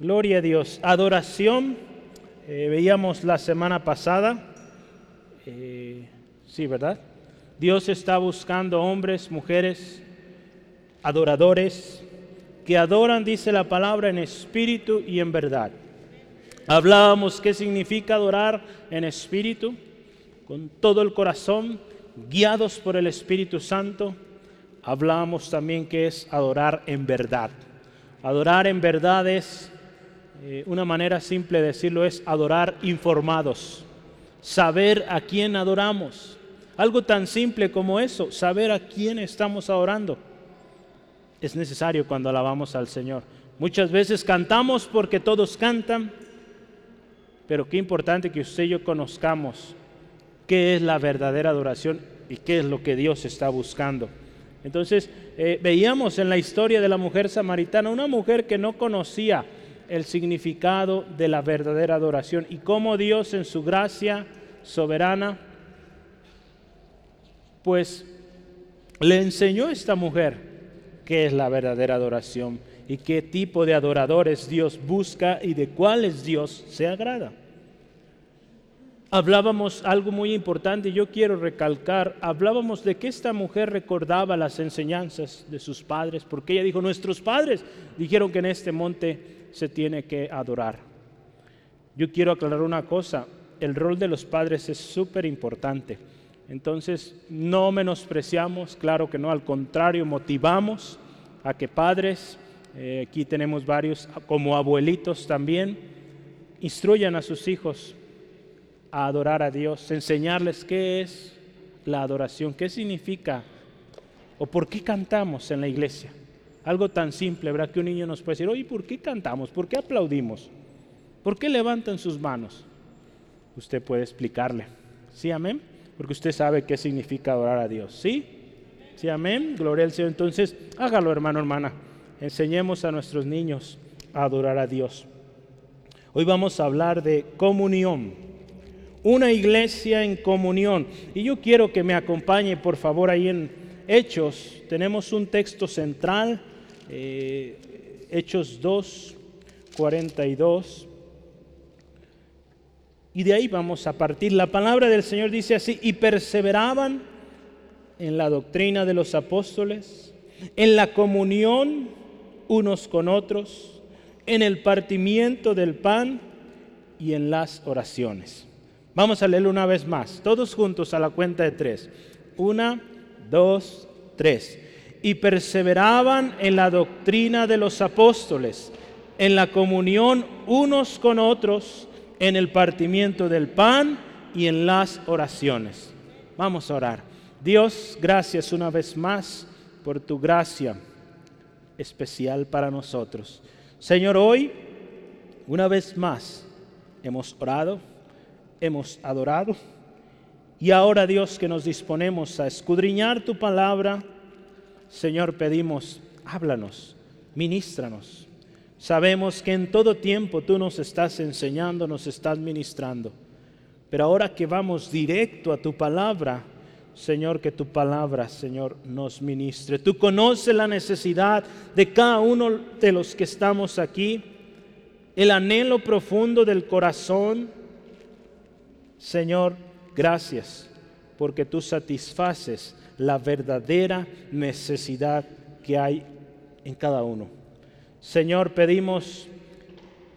Gloria a Dios. Adoración. eh, veíamos la semana pasada. eh, sí, ¿verdad? Dios está buscando hombres, mujeres, adoradores, que adoran, dice la palabra, en espíritu y en verdad. Hablábamos qué significa adorar en espíritu, con todo el corazón, guiados por el Espíritu Santo. Hablábamos también que es adorar en verdad. Adorar en verdad es, eh, una manera simple de decirlo, es adorar informados, saber a quién adoramos. Algo tan simple como eso, saber a quién estamos adorando. Es necesario cuando alabamos al Señor. Muchas veces cantamos porque todos cantan, pero qué importante que usted y yo conozcamos qué es la verdadera adoración y qué es lo que Dios está buscando. Entonces, eh, veíamos en la historia de la mujer samaritana una mujer que no conocía el significado de la verdadera adoración y cómo Dios en su gracia soberana, pues le enseñó a esta mujer qué es la verdadera adoración y qué tipo de adoradores Dios busca y de cuáles Dios se agrada. Hablábamos algo muy importante, yo quiero recalcar, hablábamos de que esta mujer recordaba las enseñanzas de sus padres, porque ella dijo, nuestros padres dijeron que en este monte se tiene que adorar. Yo quiero aclarar una cosa, el rol de los padres es súper importante. Entonces, no menospreciamos, claro que no, al contrario, motivamos a que padres, eh, aquí tenemos varios, como abuelitos también, instruyan a sus hijos a adorar a Dios, enseñarles qué es la adoración, qué significa o por qué cantamos en la iglesia. Algo tan simple, ¿verdad? Que un niño nos puede decir, oye, ¿por qué cantamos? ¿Por qué aplaudimos? ¿Por qué levantan sus manos? Usted puede explicarle. ¿Sí, amén? Porque usted sabe qué significa adorar a Dios. ¿Sí? ¿Sí, amén? Gloria al Señor. Entonces, hágalo, hermano, hermana. Enseñemos a nuestros niños a adorar a Dios. Hoy vamos a hablar de comunión una iglesia en comunión. Y yo quiero que me acompañe, por favor, ahí en Hechos. Tenemos un texto central, eh, Hechos 2, 42. Y de ahí vamos a partir. La palabra del Señor dice así, y perseveraban en la doctrina de los apóstoles, en la comunión unos con otros, en el partimiento del pan y en las oraciones. Vamos a leerlo una vez más, todos juntos a la cuenta de tres. Una, dos, tres. Y perseveraban en la doctrina de los apóstoles, en la comunión unos con otros, en el partimiento del pan y en las oraciones. Vamos a orar. Dios, gracias una vez más por tu gracia especial para nosotros. Señor, hoy, una vez más, hemos orado hemos adorado. Y ahora Dios que nos disponemos a escudriñar tu palabra, Señor, pedimos, háblanos, ministranos. Sabemos que en todo tiempo tú nos estás enseñando, nos estás ministrando. Pero ahora que vamos directo a tu palabra, Señor, que tu palabra, Señor, nos ministre. Tú conoces la necesidad de cada uno de los que estamos aquí, el anhelo profundo del corazón, Señor, gracias porque tú satisfaces la verdadera necesidad que hay en cada uno. Señor, pedimos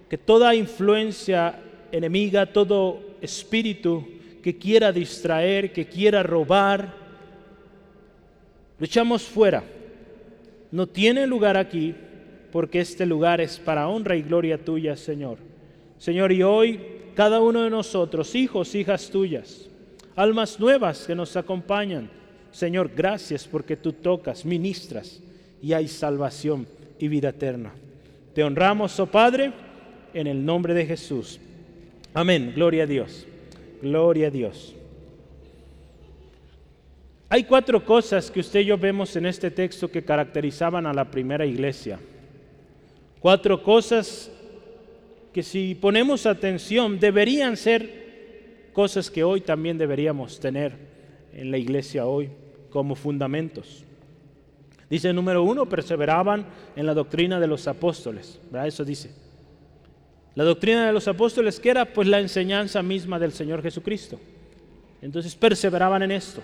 que toda influencia enemiga, todo espíritu que quiera distraer, que quiera robar, lo fuera. No tiene lugar aquí porque este lugar es para honra y gloria tuya, Señor. Señor, y hoy cada uno de nosotros, hijos, hijas tuyas, almas nuevas que nos acompañan. Señor, gracias porque tú tocas, ministras y hay salvación y vida eterna. Te honramos, oh Padre, en el nombre de Jesús. Amén. Gloria a Dios. Gloria a Dios. Hay cuatro cosas que usted y yo vemos en este texto que caracterizaban a la primera iglesia. Cuatro cosas que si ponemos atención deberían ser cosas que hoy también deberíamos tener en la iglesia hoy como fundamentos. Dice número uno, perseveraban en la doctrina de los apóstoles. Eso dice. La doctrina de los apóstoles que era pues la enseñanza misma del Señor Jesucristo. Entonces perseveraban en esto.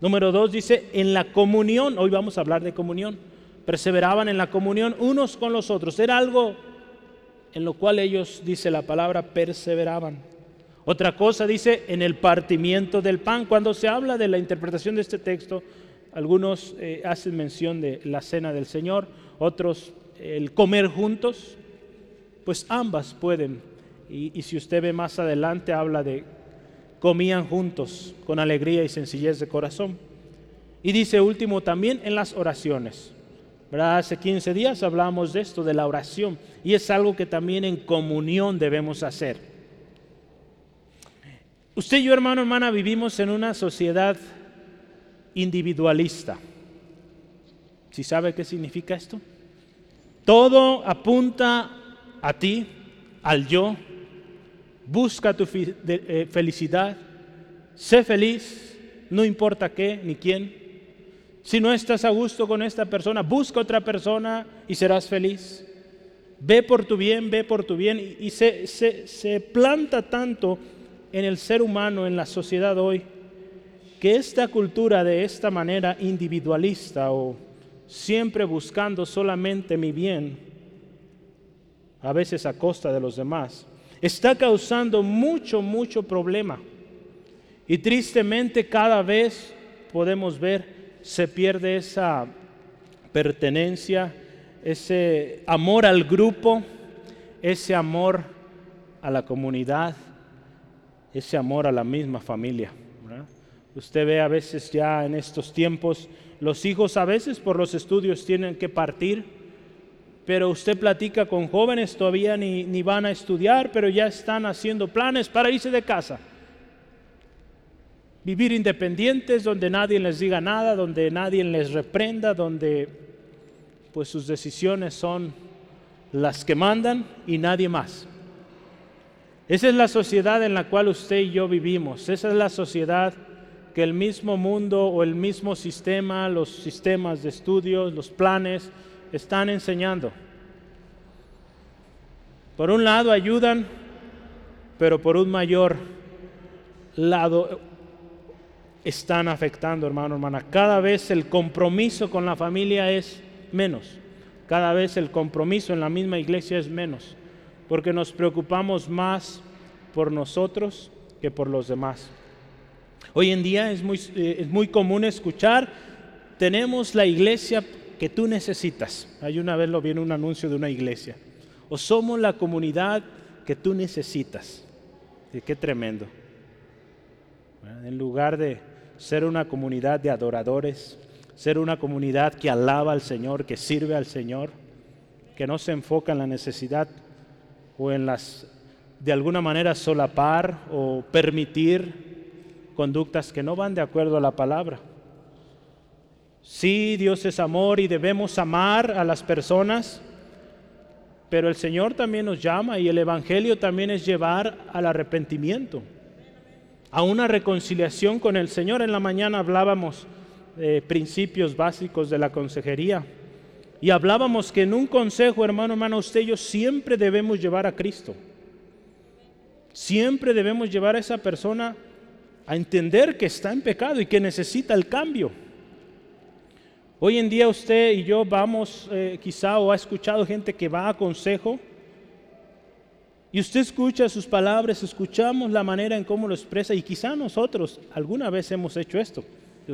Número dos dice, en la comunión, hoy vamos a hablar de comunión, perseveraban en la comunión unos con los otros. Era algo en lo cual ellos, dice la palabra, perseveraban. Otra cosa dice en el partimiento del pan. Cuando se habla de la interpretación de este texto, algunos eh, hacen mención de la cena del Señor, otros el comer juntos, pues ambas pueden. Y, y si usted ve más adelante, habla de comían juntos con alegría y sencillez de corazón. Y dice último también en las oraciones. Hace 15 días hablamos de esto, de la oración, y es algo que también en comunión debemos hacer. Usted y yo, hermano, hermana, vivimos en una sociedad individualista. ¿Si sabe qué significa esto? Todo apunta a ti, al yo, busca tu eh, felicidad, sé feliz, no importa qué ni quién. Si no estás a gusto con esta persona, busca otra persona y serás feliz. Ve por tu bien, ve por tu bien. Y, se, se planta tanto en el ser humano, en la sociedad hoy, que esta cultura de esta manera individualista o siempre buscando solamente mi bien, a veces a costa de los demás, está causando mucho, mucho problema. Y tristemente cada vez podemos ver se pierde esa pertenencia, ese amor al grupo, ese amor a la comunidad, ese amor a la misma familia. Usted ve a veces ya en estos tiempos, los hijos a veces por los estudios tienen que partir pero usted platica con jóvenes, todavía ni, ni van a estudiar, pero ya están haciendo planes para irse de casa. Vivir independientes, donde nadie les diga nada, donde nadie les reprenda, donde pues sus decisiones son las que mandan y nadie más. Esa es la sociedad en la cual usted y yo vivimos. Esa es la sociedad que el mismo mundo o el mismo sistema, los sistemas de estudios, los planes, están enseñando. Por un lado ayudan, pero por un mayor lado están afectando, hermano, hermana. Cada vez el compromiso con la familia es menos. Cada vez el compromiso en la misma iglesia es menos. Porque nos preocupamos más por nosotros que por los demás. Hoy en día es muy, eh, es muy común escuchar, tenemos la iglesia que tú necesitas. Hay una vez lo vi en un anuncio de una iglesia. O somos la comunidad que tú necesitas. Y qué tremendo. En lugar de ser una comunidad de adoradores, ser una comunidad que alaba al Señor, que sirve al Señor, que no se enfoca en la necesidad o en las, de alguna manera, solapar o permitir conductas que no van de acuerdo a la palabra. Sí, Dios es amor y debemos amar a las personas, pero el Señor también nos llama y el Evangelio también es llevar al arrepentimiento, a una reconciliación con el Señor. En la mañana hablábamos de principios básicos de la consejería y hablábamos que en un consejo, hermano, hermano, usted y yo siempre debemos llevar a Cristo. Siempre debemos llevar a esa persona a entender que está en pecado y que necesita el cambio. Hoy en día usted y yo vamos, eh, quizá o ha escuchado gente que va a consejo y usted escucha sus palabras, escuchamos la manera en cómo lo expresa y quizá nosotros alguna vez hemos hecho esto,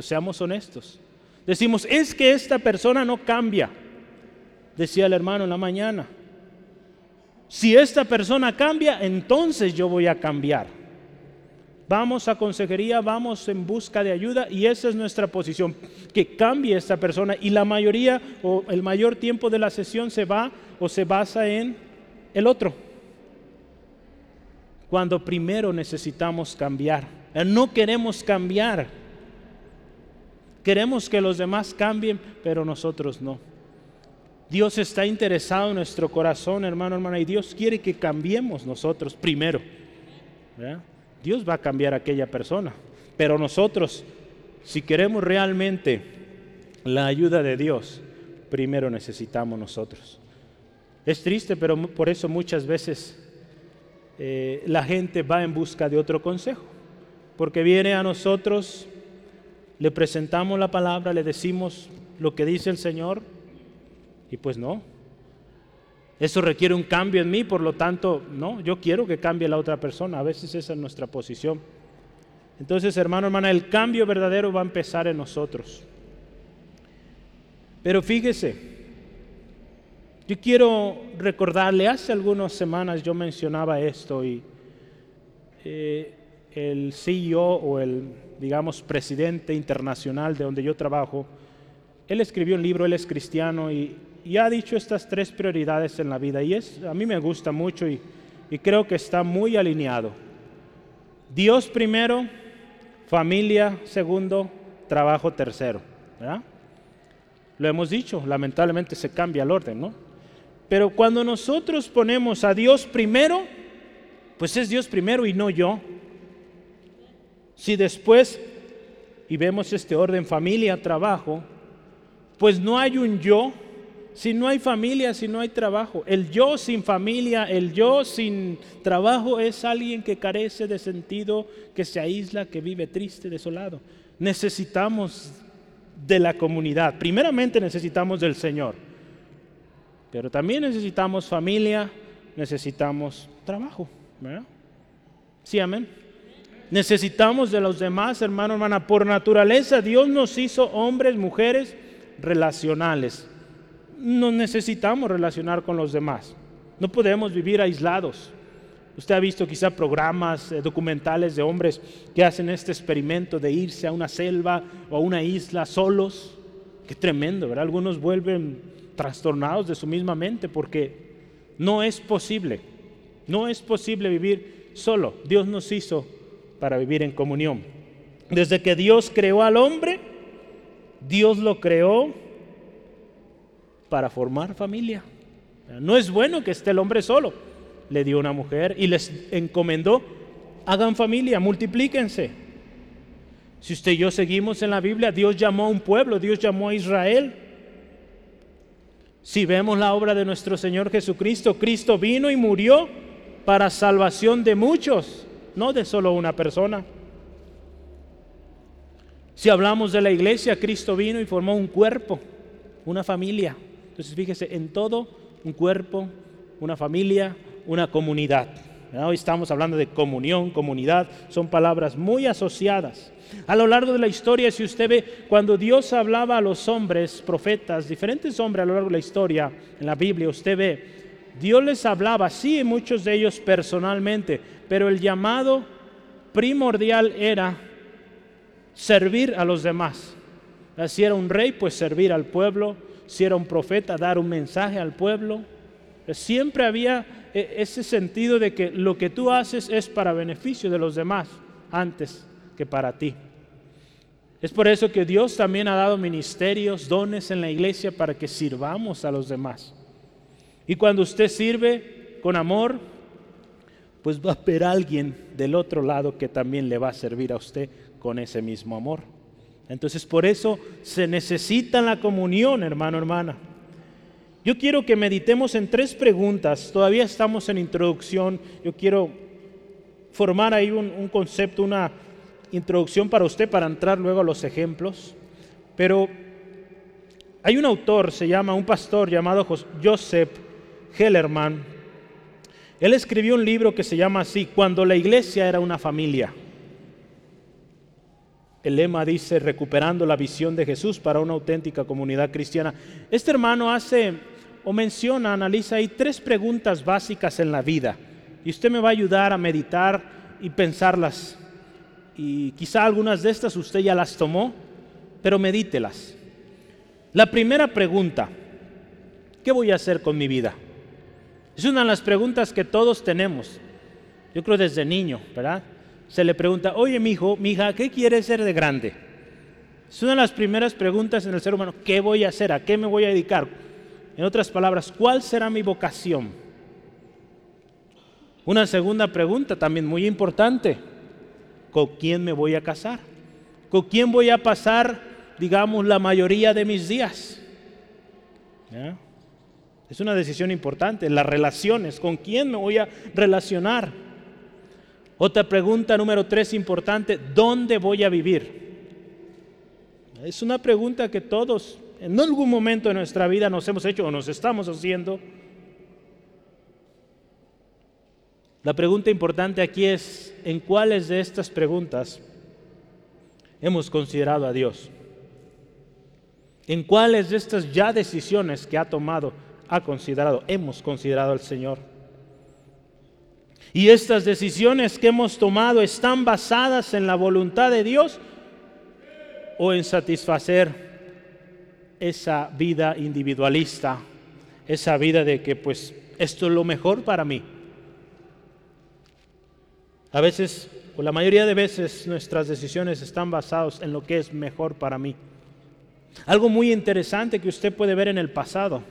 seamos honestos. Decimos, es que esta persona no cambia, decía el hermano en la mañana. Si esta persona cambia, entonces yo voy a cambiar. Vamos a consejería, vamos en busca de ayuda y esa es nuestra posición, que cambie esta persona y la mayoría o el mayor tiempo de la sesión se va o se basa en el otro. Cuando primero necesitamos cambiar, no queremos cambiar. Queremos que los demás cambien, pero nosotros no. Dios está interesado en nuestro corazón, hermano, hermana, y Dios quiere que cambiemos nosotros primero. Dios va a cambiar a aquella persona. Pero nosotros, si queremos realmente la ayuda de Dios, primero necesitamos nosotros. Es triste, pero por eso muchas veces eh, la gente va en busca de otro consejo, porque viene a nosotros, le presentamos la palabra, le decimos lo que dice el Señor, y pues no. Eso requiere un cambio en mí, por lo tanto, no, yo quiero que cambie la otra persona, a veces esa es nuestra posición. Entonces, hermano, hermana, el cambio verdadero va a empezar en nosotros. Pero fíjese, yo quiero recordarle, hace algunas semanas yo mencionaba esto y eh, el CEO o el, digamos, presidente internacional de donde yo trabajo, él escribió un libro, él es cristiano y, ha dicho estas tres prioridades en la vida y es, a mí me gusta mucho y, y creo que está muy alineado. Dios primero, familia segundo, trabajo tercero. Lo hemos dicho, lamentablemente se cambia el orden, ¿no? Pero cuando nosotros ponemos a Dios primero, pues es Dios primero y no yo. Si después, y vemos este orden familia, trabajo, pues no hay un yo, si no hay familia, si no hay trabajo. El yo sin familia, el yo sin trabajo es alguien que carece de sentido, que se aísla, que vive triste, desolado. Necesitamos de la comunidad. Primeramente necesitamos del Señor. Pero también necesitamos familia, necesitamos trabajo. Sí, amén. Necesitamos de los demás, hermano, hermana. Por naturaleza, Dios nos hizo hombres, mujeres relacionales. Nos necesitamos relacionar con los demás. No podemos vivir aislados. Usted ha visto quizá programas eh, documentales de hombres que hacen este experimento de irse a una selva o a una isla solos. Qué tremendo, ¿verdad? Algunos vuelven trastornados de su misma mente porque no es posible, no es posible vivir solo. Dios nos hizo para vivir en comunión. Desde que Dios creó al hombre, Dios lo creó para formar familia. No es bueno que esté el hombre solo. Le dio una mujer y les encomendó, hagan familia, multiplíquense. Si usted y yo seguimos en la Biblia, Dios llamó a un pueblo, Dios llamó a Israel si vemos la obra de nuestro Señor Jesucristo, Cristo vino y murió para salvación de muchos, no de solo una persona. Si hablamos de la iglesia, Cristo vino y formó un cuerpo, una familia. Entonces fíjese, en todo un cuerpo, una familia, una comunidad. Hoy estamos hablando de comunión, comunidad, son palabras muy asociadas. A lo largo de la historia, si usted ve, cuando Dios hablaba a los hombres, profetas, diferentes hombres a lo largo de la historia, en la Biblia, usted ve, Dios les hablaba, sí, muchos de ellos personalmente, pero el llamado primordial era servir a los demás. Si era un rey, pues servir al pueblo. Si era un profeta, dar un mensaje al pueblo. Siempre había e, ese sentido de que lo que tú haces es para beneficio de los demás antes que para ti. Es por eso que Dios también ha dado ministerios, dones en la iglesia para que sirvamos a los demás. Y cuando usted sirve con amor, pues va a haber alguien del otro lado que también le va a servir a usted con ese mismo amor. Entonces por eso se necesita la comunión, hermano, hermana. Yo quiero que meditemos en tres preguntas. Todavía estamos en introducción. Yo quiero formar ahí un, un concepto, una introducción para usted para entrar luego a los ejemplos, pero hay un autor, se llama un pastor llamado Joseph Hellerman. Él escribió un libro que se llama así, Cuando la iglesia era una familia. El lema dice, recuperando la visión de Jesús para una auténtica comunidad cristiana. Este hermano hace o menciona, analiza ahí tres preguntas básicas en la vida. Y usted me va a ayudar a meditar y pensarlas y quizá algunas de estas usted ya las tomó, pero medítelas. La primera pregunta, ¿qué voy a hacer con mi vida? Es una de las preguntas que todos tenemos. Yo creo desde niño, ¿verdad? Se le pregunta, oye, mi hijo, mi hija, ¿qué quieres ser de grande? Es una de las primeras preguntas en el ser humano, ¿qué voy a hacer? ¿A qué me voy a dedicar? En otras palabras, ¿cuál será mi vocación? Una segunda pregunta también muy importante, ¿Con quién me voy a casar? ¿Con quién voy a pasar, digamos, la mayoría de mis días? Es una decisión importante, las relaciones, con quién me voy a relacionar. Otra pregunta número tres importante, ¿dónde voy a vivir? Es una pregunta que todos en algún momento de nuestra vida nos hemos hecho o nos estamos haciendo. La pregunta importante aquí es, ¿en cuáles de estas preguntas hemos considerado a Dios? ¿En cuáles de estas ya decisiones que ha tomado, ha considerado, hemos considerado al Señor? Y estas decisiones que hemos tomado están basadas en la voluntad de Dios o en satisfacer esa vida individualista, esa vida de que pues esto es lo mejor para mí. A veces, o la mayoría de veces, nuestras decisiones están basadas en lo que es mejor para mí. Algo muy interesante que usted puede ver en el pasado.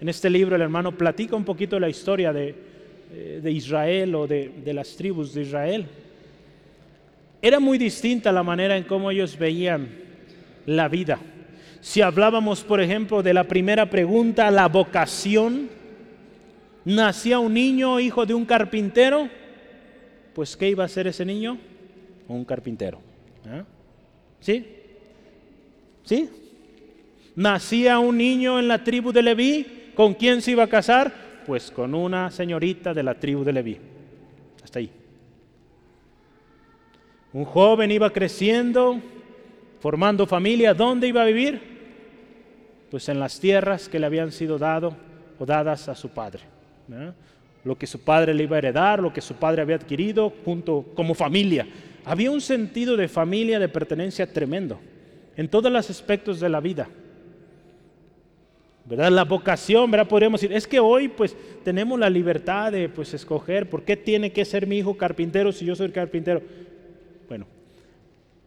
En este libro el hermano platica un poquito la historia de, de Israel o de, de las tribus de Israel. Era muy distinta la manera en cómo ellos veían la vida. Si hablábamos, por ejemplo, de la primera pregunta, la vocación, nacía un niño hijo de un carpintero, pues ¿qué iba a ser ese niño? Un carpintero. ¿Ah? ¿Sí? ¿Sí? Nacía un niño en la tribu de Leví, ¿con quién se iba a casar? Pues con una señorita de la tribu de Leví. Hasta ahí. Un joven iba creciendo, formando familia. ¿Dónde iba a vivir? Pues en las tierras que le habían sido dado o dadas a su padre lo que su padre le iba a heredar, lo que su padre había adquirido junto como familia. Había un sentido de familia, de pertenencia tremendo en todos los aspectos de la vida. La vocación, ¿verdad? Podríamos decir, es que hoy pues tenemos la libertad de pues escoger, ¿por qué tiene que ser mi hijo carpintero si yo soy carpintero? Bueno,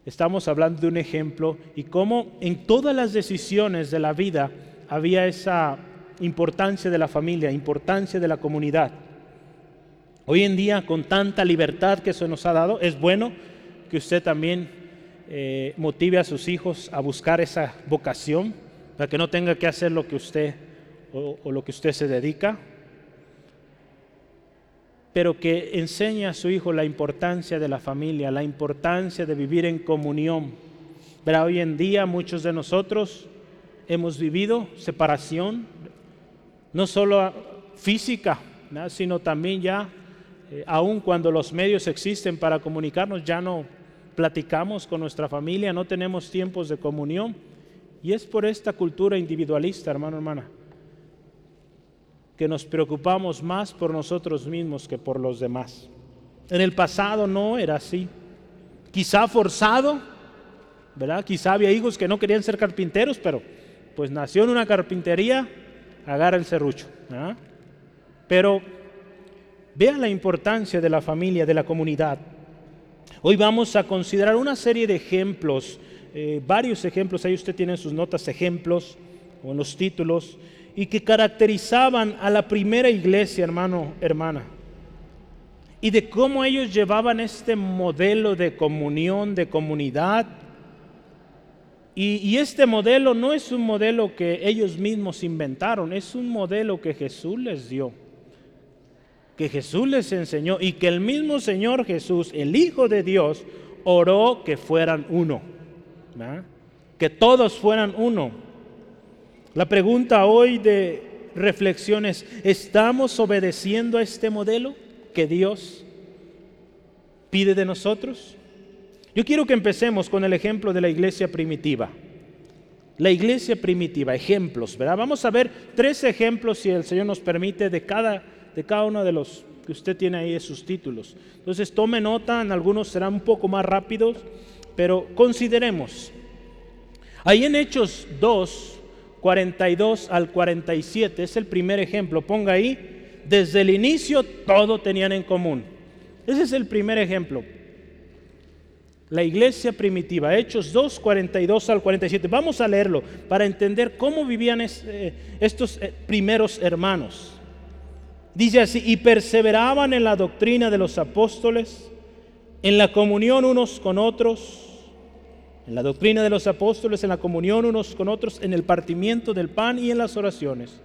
estamos hablando de un ejemplo y cómo en todas las decisiones de la vida había esa importancia de la familia, importancia de la comunidad. Hoy en día, con tanta libertad que se nos ha dado, es bueno que usted también eh, motive a sus hijos a buscar esa vocación, para que no tenga que hacer lo que usted o, lo que usted se dedica, pero que enseñe a su hijo la importancia de la familia, la importancia de vivir en comunión. Pero hoy en día muchos de nosotros hemos vivido separación, no solo física, sino también ya, eh, aun cuando los medios existen para comunicarnos, ya no platicamos con nuestra familia, no tenemos tiempos de comunión. Y es por esta cultura individualista, hermano, hermana, que nos preocupamos más por nosotros mismos que por los demás. En el pasado no era así. Quizá forzado, ¿verdad? Quizá había hijos que no querían ser carpinteros, pero pues nació en una carpintería agarra el serrucho. ¿ah? Pero vean la importancia de la familia, de la comunidad. Hoy vamos a considerar una serie de ejemplos, eh, varios ejemplos, ahí usted tiene en sus notas ejemplos o en los títulos, y que caracterizaban a la primera iglesia, hermano, hermana, y de cómo ellos llevaban este modelo de comunión, de comunidad, y, este modelo no es un modelo que ellos mismos inventaron, es un modelo que Jesús les dio, que Jesús les enseñó y que el mismo Señor Jesús, el Hijo de Dios, oró que fueran uno, que todos fueran uno. La pregunta hoy de reflexión es, ¿estamos obedeciendo a este modelo que Dios pide de nosotros? Yo quiero que empecemos con el ejemplo de la iglesia primitiva. La iglesia primitiva, ejemplos, ¿verdad? Vamos a ver tres ejemplos, si el Señor nos permite, de cada, de cada uno de los que usted tiene ahí sus títulos. Entonces tome nota, algunos serán un poco más rápidos, pero consideremos. Ahí en Hechos 2, 42 al 47, es el primer ejemplo. Ponga ahí, desde el inicio todo tenían en común. Ese es el primer ejemplo la iglesia primitiva, Hechos 2, 42 al 47. Vamos a leerlo para entender cómo vivían eh, estos eh, primeros hermanos. Dice así, y perseveraban en la doctrina de los apóstoles, en la comunión unos con otros, en la doctrina de los apóstoles, en la comunión unos con otros, en el partimiento del pan y en las oraciones.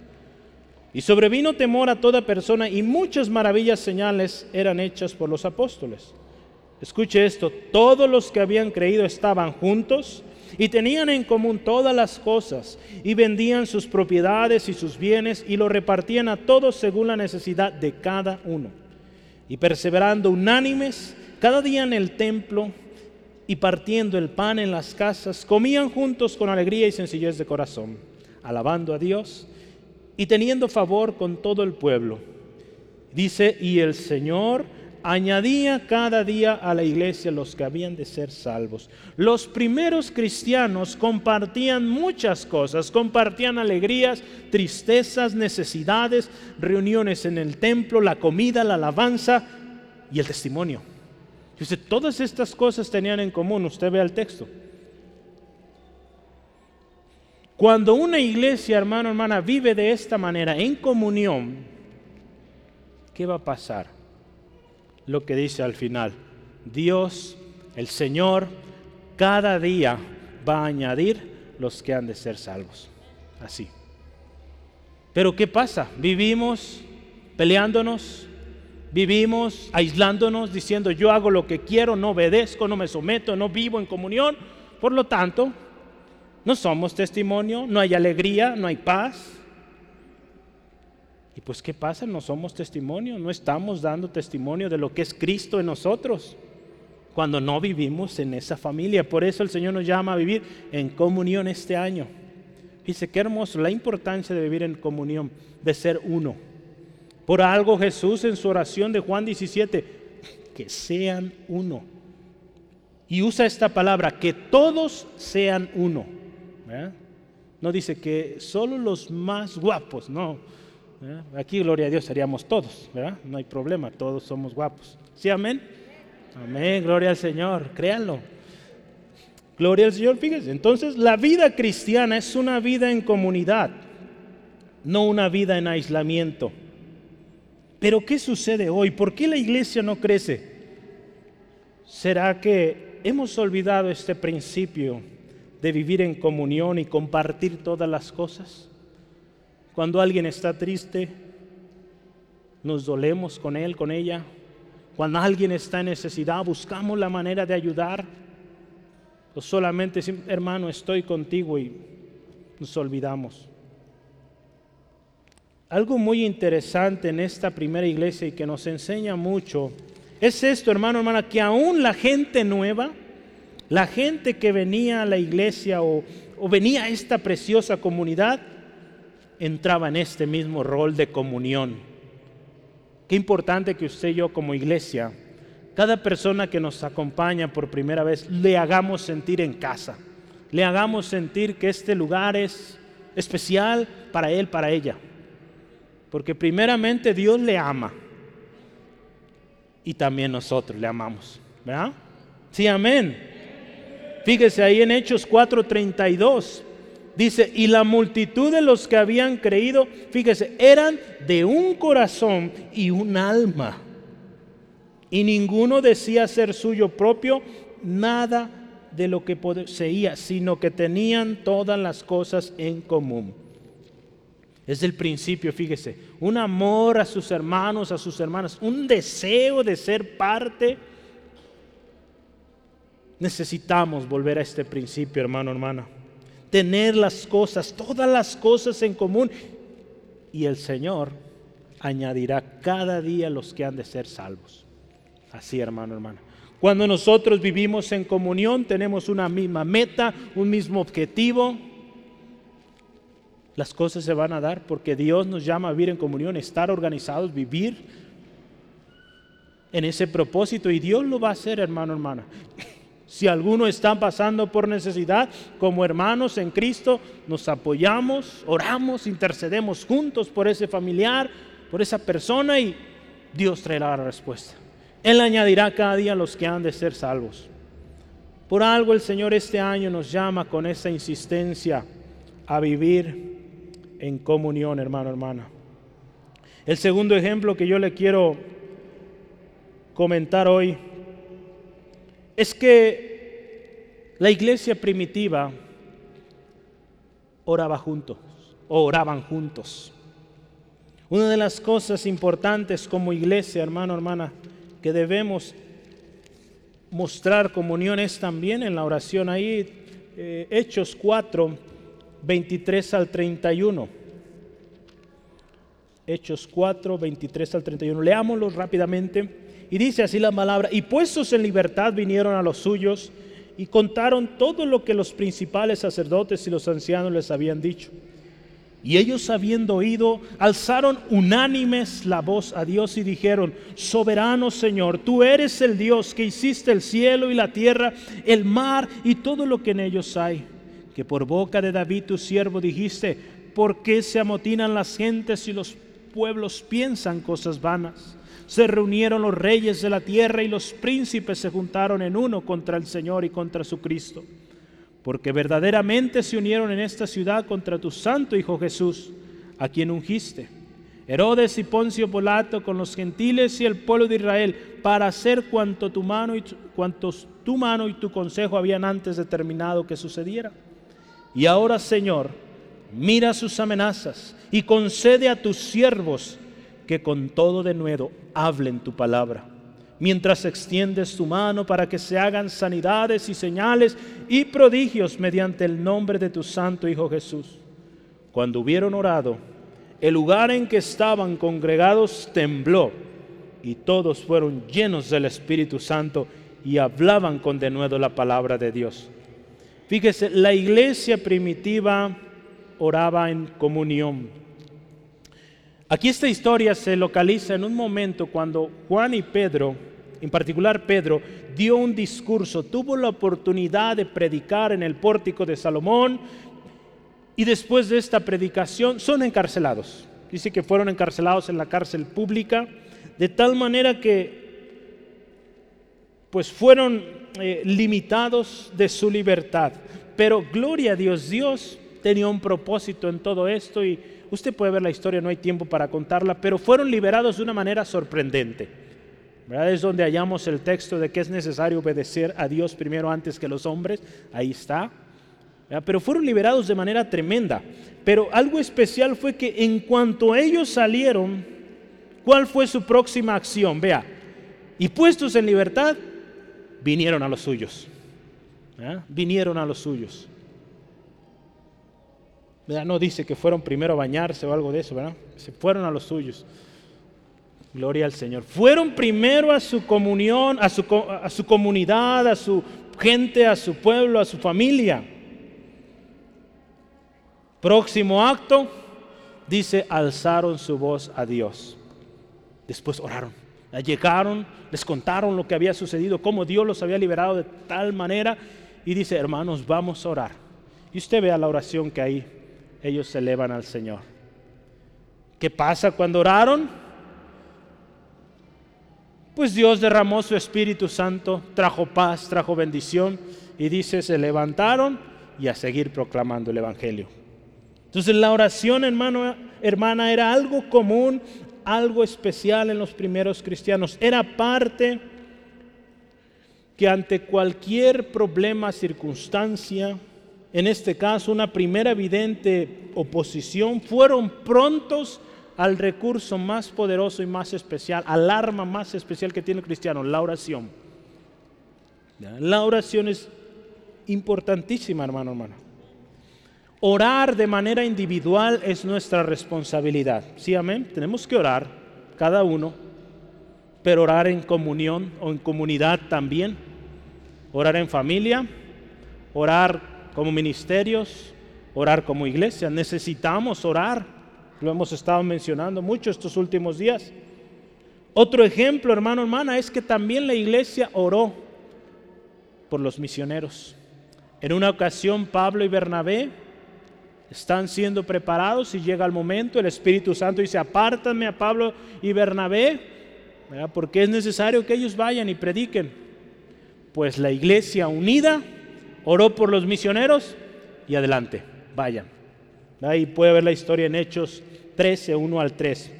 Y sobrevino temor a toda persona y muchas maravillas señales eran hechas por los apóstoles. Escuche esto, todos los que habían creído estaban juntos y tenían en común todas las cosas y vendían sus propiedades y sus bienes y lo repartían a todos según la necesidad de cada uno. Y perseverando unánimes cada día en el templo y partiendo el pan en las casas, comían juntos con alegría y sencillez de corazón, alabando a Dios y teniendo favor con todo el pueblo. Dice, y el Señor añadía cada día a la iglesia los que habían de ser salvos. Los primeros cristianos compartían muchas cosas, compartían alegrías, tristezas, necesidades, reuniones en el templo, la comida, la alabanza y el testimonio. Dice, todas estas cosas tenían en común, usted ve el texto. Cuando una iglesia, hermano, hermana, vive de esta manera, en comunión, ¿qué va a pasar? lo que dice al final. Dios, el Señor, cada día va a añadir los que han de ser salvos. Así. Pero ¿qué pasa? Vivimos peleándonos, vivimos aislándonos, diciendo yo hago lo que quiero, no obedezco, no me someto, no vivo en comunión. Por lo tanto, no somos testimonio, no hay alegría, no hay paz, y pues ¿qué pasa? No somos testimonio, no estamos dando testimonio de lo que es Cristo en nosotros cuando no vivimos en esa familia. Por eso el Señor nos llama a vivir en comunión este año. Dice, qué hermoso la importancia de vivir en comunión, de ser uno. Por algo Jesús en su oración de Juan 17, que sean uno. Y usa esta palabra, que todos sean uno. No dice que solo los más guapos, no Aquí, gloria a Dios, seríamos todos, ¿verdad? No hay problema, todos somos guapos. ¿Sí, amén? Amén, gloria al Señor, créanlo. Gloria al Señor, fíjense. Entonces, la vida cristiana es una vida en comunidad, no una vida en aislamiento. Pero, ¿qué sucede hoy? ¿Por qué la iglesia no crece? ¿Será que hemos olvidado este principio de vivir en comunión y compartir todas las cosas? Cuando alguien está triste, nos dolemos con él, con ella. Cuando alguien está en necesidad, buscamos la manera de ayudar. O solamente, hermano, estoy contigo y nos olvidamos. Algo muy interesante en esta primera iglesia y que nos enseña mucho es esto, hermano, hermana, que aún la gente nueva, la gente que venía a la iglesia o, venía a esta preciosa comunidad, entraba en este mismo rol de comunión. Qué importante que usted y yo como iglesia, cada persona que nos acompaña por primera vez, le hagamos sentir en casa, le hagamos sentir que este lugar es especial para él, para ella. Porque primeramente Dios le ama y también nosotros le amamos. ¿Verdad? Sí, amén. Fíjese ahí en Hechos 4:32. Dice, y la multitud de los que habían creído, fíjese, eran de un corazón y un alma. Y ninguno decía ser suyo propio nada de lo que poseía, sino que tenían todas las cosas en común. Es el principio, fíjese, un amor a sus hermanos, a sus hermanas, un deseo de ser parte. Necesitamos volver a este principio, hermano, hermana tener las cosas, todas las cosas en común. Y el Señor añadirá cada día los que han de ser salvos. Así, hermano, hermano. Cuando nosotros vivimos en comunión, tenemos una misma meta, un mismo objetivo. Las cosas se van a dar porque Dios nos llama a vivir en comunión, estar organizados, vivir en ese propósito. Y Dios lo va a hacer, hermano, hermana. Si alguno está pasando por necesidad, como hermanos en Cristo, nos apoyamos, oramos, intercedemos juntos por ese familiar, por esa persona y Dios traerá la respuesta. Él añadirá cada día a los que han de ser salvos. Por algo el Señor este año nos llama con esa insistencia a vivir en comunión, hermano, hermana. El segundo ejemplo que yo le quiero comentar hoy es que la iglesia primitiva oraba juntos, o oraban juntos. Una de las cosas importantes como iglesia, hermano, hermana, que debemos mostrar comunión es también en la oración. Ahí, eh, Hechos 4, 23 al 31. Hechos 4, 23 al 31. Leámoslo rápidamente. Y dice así la palabra, y puestos en libertad vinieron a los suyos y contaron todo lo que los principales sacerdotes y los ancianos les habían dicho. Y ellos habiendo oído, alzaron unánimes la voz a Dios y dijeron, soberano Señor, tú eres el Dios que hiciste el cielo y la tierra, el mar y todo lo que en ellos hay, que por boca de David tu siervo dijiste, ¿por qué se amotinan las gentes y los pueblos piensan cosas vanas? Se reunieron los reyes de la tierra y los príncipes se juntaron en uno contra el Señor y contra su Cristo porque verdaderamente se unieron en esta ciudad contra tu santo Hijo Jesús, a quien ungiste. Herodes y Poncio Polato con los gentiles y el pueblo de Israel para hacer cuanto tu mano y cuantos tu mano y tu consejo habían antes determinado que sucediera. Y ahora, Señor, mira sus amenazas y concede a tus siervos que con todo de nuevo hablen tu palabra mientras extiendes tu mano para que se hagan sanidades y señales y prodigios mediante el nombre de tu Santo Hijo Jesús. Cuando hubieron orado, el lugar en que estaban congregados tembló y todos fueron llenos del Espíritu Santo y hablaban con denuedo la palabra de Dios. Fíjese, la iglesia primitiva oraba en comunión. Aquí esta historia se localiza en un momento cuando Juan y Pedro en particular Pedro, dio un discurso, tuvo la oportunidad de predicar en el pórtico de Salomón y después de esta predicación son encarcelados. Dice que fueron encarcelados en la cárcel pública, de tal manera que pues fueron eh, limitados de su libertad. Pero gloria a Dios, Dios tenía un propósito en todo esto y usted puede ver la historia, no hay tiempo para contarla, pero fueron liberados de una manera sorprendente. Es donde hallamos el texto de que es necesario obedecer a Dios primero antes que los hombres. Ahí está. Pero fueron liberados de manera tremenda. Pero algo especial fue que en cuanto ellos salieron, ¿cuál fue su próxima acción? Vea, y puestos en libertad, vinieron a los suyos. Vinieron a los suyos. No dice que fueron primero a bañarse o algo de eso, ¿verdad? Se fueron a los suyos. Gloria al Señor. Fueron primero a su comunión, a su, a su comunidad, a su gente, a su pueblo, a su familia. Próximo acto, dice, alzaron su voz a Dios. Después oraron. Llegaron, les contaron lo que había sucedido, cómo Dios los había liberado de tal manera. Y dice, hermanos, vamos a orar. Y usted vea la oración que ahí ellos se elevan al Señor. ¿Qué pasa cuando oraron? pues Dios derramó su Espíritu Santo, trajo paz, trajo bendición y dice, se levantaron y a seguir proclamando el Evangelio. Entonces la oración, hermano, hermana, era algo común, algo especial en los primeros cristianos. Era parte que ante cualquier problema, circunstancia, en este caso una primera evidente oposición, fueron prontos al recurso más poderoso y más especial, al arma más especial que tiene el cristiano, la oración. La oración es importantísima, hermano, hermano. Orar de manera individual es nuestra responsabilidad. Sí, amén. Tenemos que orar, cada uno, pero orar en comunión o en comunidad también. Orar en familia, orar como ministerios, orar como iglesia. Necesitamos orar lo hemos estado mencionando mucho estos últimos días. Otro ejemplo, hermano, hermana, es que también la iglesia oró por los misioneros. En una ocasión, Pablo y Bernabé están siendo preparados y llega el momento, el Espíritu Santo dice, apártame a Pablo y Bernabé, porque es necesario que ellos vayan y prediquen. Pues la iglesia unida oró por los misioneros y adelante, vayan. Ahí puede ver la historia en Hechos 13, 1 al 3.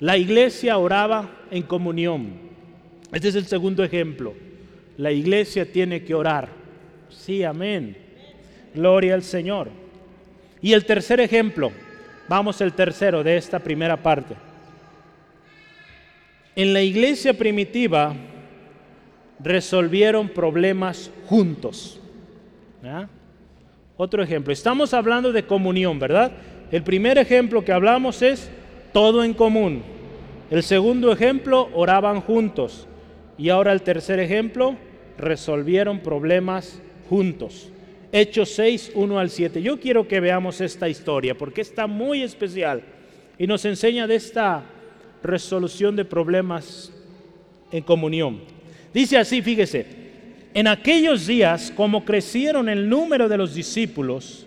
La iglesia oraba en comunión. Este es el segundo ejemplo. La iglesia tiene que orar. Sí, amén. Gloria al Señor. Y el tercer ejemplo, Vamos el tercero de esta primera parte. En la iglesia primitiva resolvieron problemas juntos. Otro ejemplo, estamos hablando de comunión, ¿verdad? El primer ejemplo que hablamos es todo en común. El segundo ejemplo, oraban juntos. Y ahora el tercer ejemplo, resolvieron problemas juntos. Hechos 6, 1 al 7. Yo quiero que veamos esta historia porque está muy especial y nos enseña de esta resolución de problemas en comunión. Dice así, fíjese, en aquellos días, como crecieron el número de los discípulos,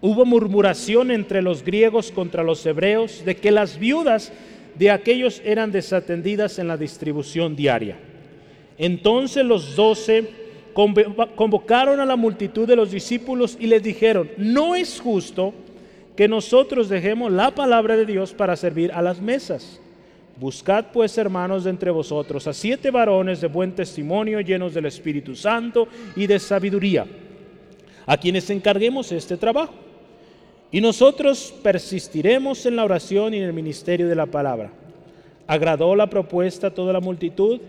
hubo murmuración entre los griegos contra los hebreos de que las viudas de aquellos eran desatendidas en la distribución diaria. Entonces los doce convocaron a la multitud de los discípulos y les dijeron, no es justo que nosotros dejemos la palabra de Dios para servir a las mesas. Buscad pues, hermanos, de entre vosotros a siete varones de buen testimonio, llenos del Espíritu Santo y de sabiduría, a quienes encarguemos este trabajo. Y nosotros persistiremos en la oración y en el ministerio de la palabra. Agradó la propuesta a toda la multitud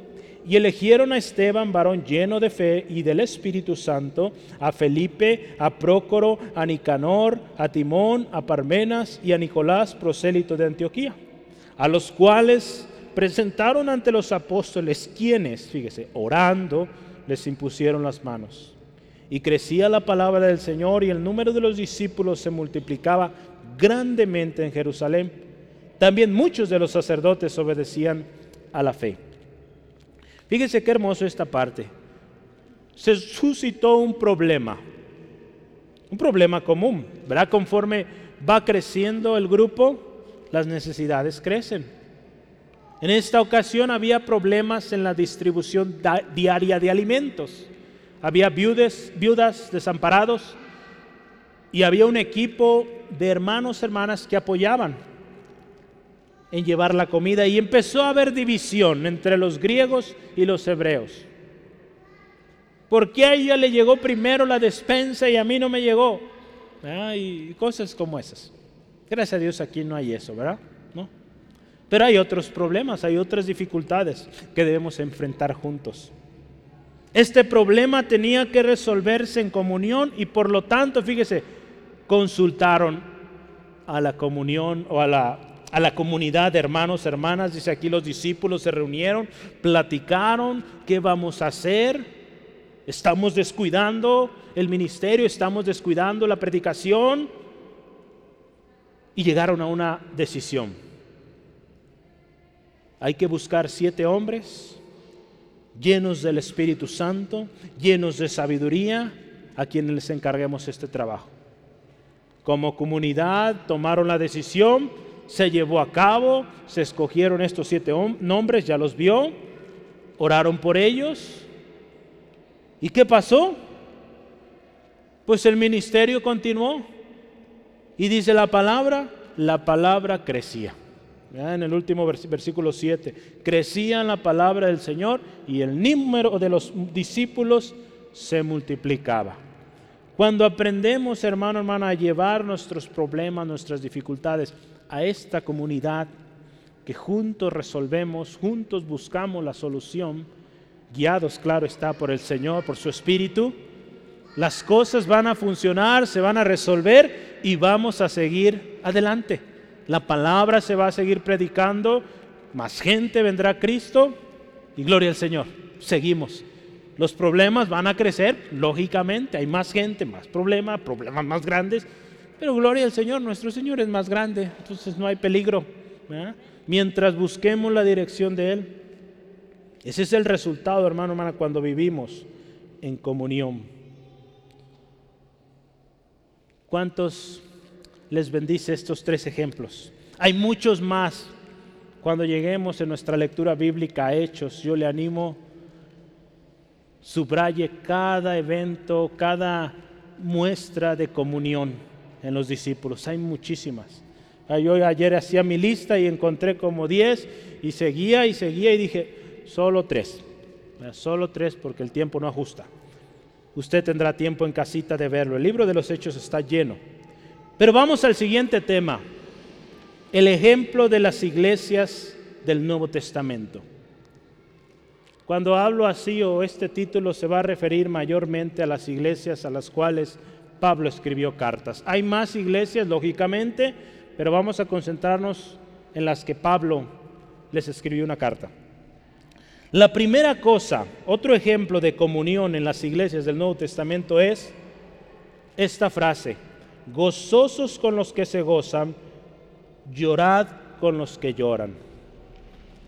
y eligieron a Esteban, varón lleno de fe y del Espíritu Santo, a Felipe, a Prócoro, a Nicanor, a Timón, a Parmenas y a Nicolás, prosélito de Antioquía, a los cuales presentaron ante los apóstoles, quienes, fíjese, orando, les impusieron las manos. Y crecía la palabra del Señor y el número de los discípulos se multiplicaba grandemente en Jerusalén. También muchos de los sacerdotes obedecían a la fe. Fíjese qué hermoso esta parte. Se suscitó un problema, un problema común, ¿verdad? Conforme va creciendo el grupo, las necesidades crecen. En esta ocasión había problemas en la distribución diaria de alimentos. Había viudas desamparados y había un equipo de hermanos, hermanas que apoyaban en llevar la comida y empezó a haber división entre los griegos y los hebreos. ¿Por qué a ella le llegó primero la despensa y a mí no me llegó? Ah, y cosas como esas. Gracias a Dios aquí no hay eso, ¿verdad? ¿No? Pero hay otros problemas, hay otras dificultades que debemos enfrentar juntos. Este problema tenía que resolverse en comunión y por lo tanto, fíjese, consultaron a la comunión o a la a la comunidad de hermanos, hermanas, dice aquí los discípulos se reunieron, platicaron qué vamos a hacer, estamos descuidando el ministerio, estamos descuidando la predicación y llegaron a una decisión. Hay que buscar siete hombres llenos del Espíritu Santo, llenos de sabiduría, a quienes les encarguemos este trabajo. Como comunidad tomaron la decisión se llevó a cabo, se escogieron estos siete nombres, ya los vio, oraron por ellos. ¿Y qué pasó? Pues el ministerio continuó. Y dice la palabra, la palabra crecía. En el último versículo 7, crecía la palabra del Señor y el número de los discípulos se multiplicaba. Cuando aprendemos, hermano, hermana, a llevar nuestros problemas, nuestras dificultades a esta comunidad que juntos resolvemos, juntos buscamos la solución, guiados, claro está, por el Señor, por su Espíritu, las cosas van a funcionar, se van a resolver y vamos a seguir adelante. La palabra se va a seguir predicando, más gente vendrá a Cristo y gloria al Señor. Seguimos. Los problemas van a crecer, lógicamente, hay más gente, más problemas, problemas más grandes, pero gloria al Señor, nuestro Señor es más grande, entonces no hay peligro. Mientras busquemos la dirección de Él. Ese es el resultado, hermano, hermana, cuando vivimos en comunión. ¿Cuántos les bendice estos tres ejemplos? Hay muchos más. Cuando lleguemos en nuestra lectura bíblica a Hechos, yo le animo, subraye cada evento, cada muestra de comunión en los discípulos. Hay muchísimas. Yo ayer hacía mi lista y encontré como 10 y seguía y seguía y dije, solo tres. Solo tres porque el tiempo no ajusta. Usted tendrá tiempo en casita de verlo. El libro de los hechos está lleno. Pero vamos al siguiente tema. el ejemplo de las iglesias del Nuevo Testamento. Cuando hablo así o este título se va a referir mayormente a las iglesias a las cuales Pablo escribió cartas. Hay más iglesias, lógicamente, pero vamos a concentrarnos en las que Pablo les escribió una carta. La primera cosa, otro ejemplo de comunión en las iglesias del Nuevo Testamento es esta frase, gozosos con los que se gozan, llorad con los que lloran.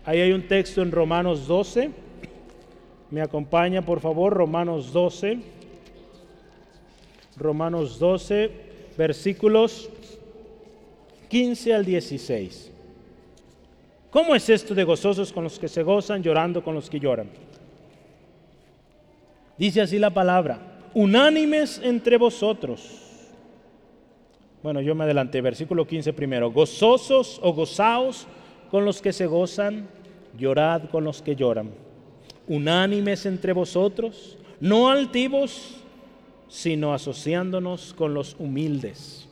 Ahí hay un texto en Romanos 12. Me acompaña, por favor, Romanos 12. Romanos 12, versículos 15 al 16. ¿Cómo es esto de gozosos con los que se gozan, llorando con los que lloran? Dice así la palabra, unánimes entre vosotros. Bueno, yo me adelanté, versículo 15 primero, gozosos o gozaos con los que se gozan, llorad con los que lloran. Unánimes entre vosotros, no altivos, sino asociándonos con los humildes.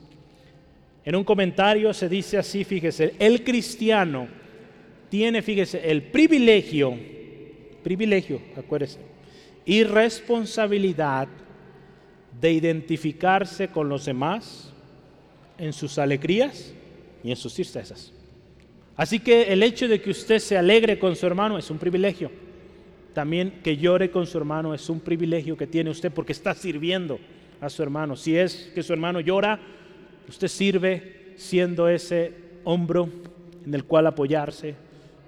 En un comentario se dice así, fíjese, el cristiano tiene, fíjese, el privilegio, privilegio, acuérdese, y responsabilidad de identificarse con los demás en sus alegrías y en sus tristezas. Así que el hecho de que usted se alegre con su hermano es un privilegio. También que llore con su hermano es un privilegio que tiene usted porque está sirviendo a su hermano. Si es que su hermano llora, usted sirve siendo ese hombro en el cual apoyarse,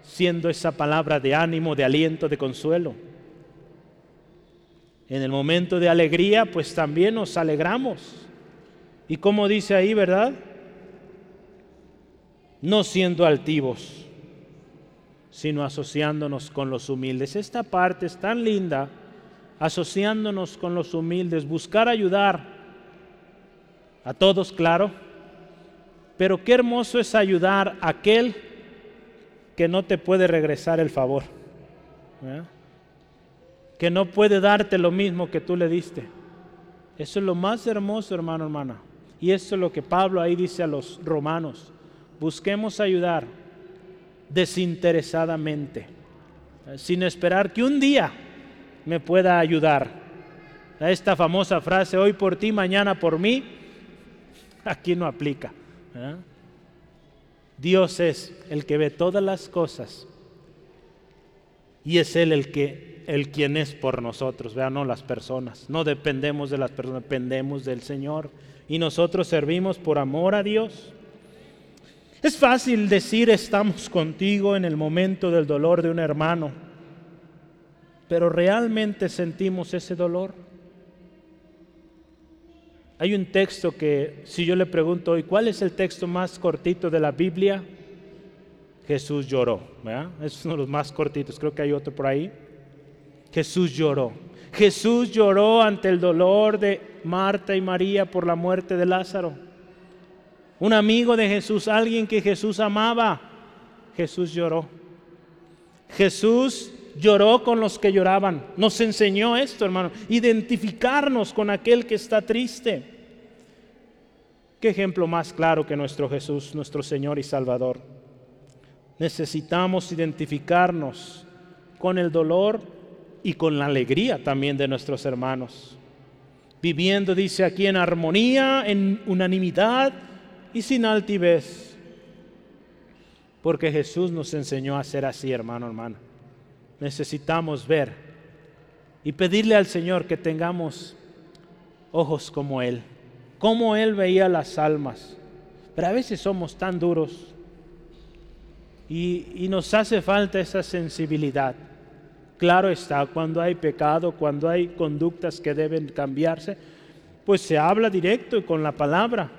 siendo esa palabra de ánimo, de aliento, de consuelo. En el momento de alegría, pues también nos alegramos. Y como dice ahí, ¿verdad? No siendo altivos, sino asociándonos con los humildes. Esta parte es tan linda, asociándonos con los humildes, buscar ayudar a todos, claro, pero qué hermoso es ayudar a aquel que no te puede regresar el favor, que no puede darte lo mismo que tú le diste. Eso es lo más hermoso, hermano, hermana. Y eso es lo que Pablo ahí dice a los romanos. Busquemos ayudar desinteresadamente, sin esperar que un día me pueda ayudar. Esta famosa frase, hoy por ti, mañana por mí, aquí no aplica. Dios es el que ve todas las cosas y es Él el que el quien es por nosotros, vean, no las personas. No dependemos de las personas, dependemos del Señor. Y nosotros servimos por amor a Dios. Es fácil decir estamos contigo en el momento del dolor de un hermano, pero realmente sentimos ese dolor. Hay un texto que, si yo le pregunto hoy, ¿cuál es el texto más cortito de la Biblia? Jesús lloró. Es uno de los más cortitos, creo que hay otro por ahí. Jesús lloró. Jesús lloró ante el dolor de Marta y María por la muerte de Lázaro. Un amigo de Jesús, alguien que Jesús amaba, Jesús lloró. Jesús lloró con los que lloraban. Nos enseñó esto, hermano, identificarnos con aquel que está triste. Qué ejemplo más claro que nuestro Jesús, nuestro Señor y Salvador. Necesitamos identificarnos con el dolor y con la alegría también de nuestros hermanos. Viviendo, dice aquí, en armonía, en unanimidad y sin altivez. Porque Jesús nos enseñó a ser así, hermano, hermano necesitamos ver y pedirle al Señor que tengamos ojos como Él, como Él veía las almas. Pero a veces somos tan duros y, y nos hace falta esa sensibilidad. Claro está, cuando hay pecado, cuando hay conductas que deben cambiarse, pues se habla directo y con la palabra.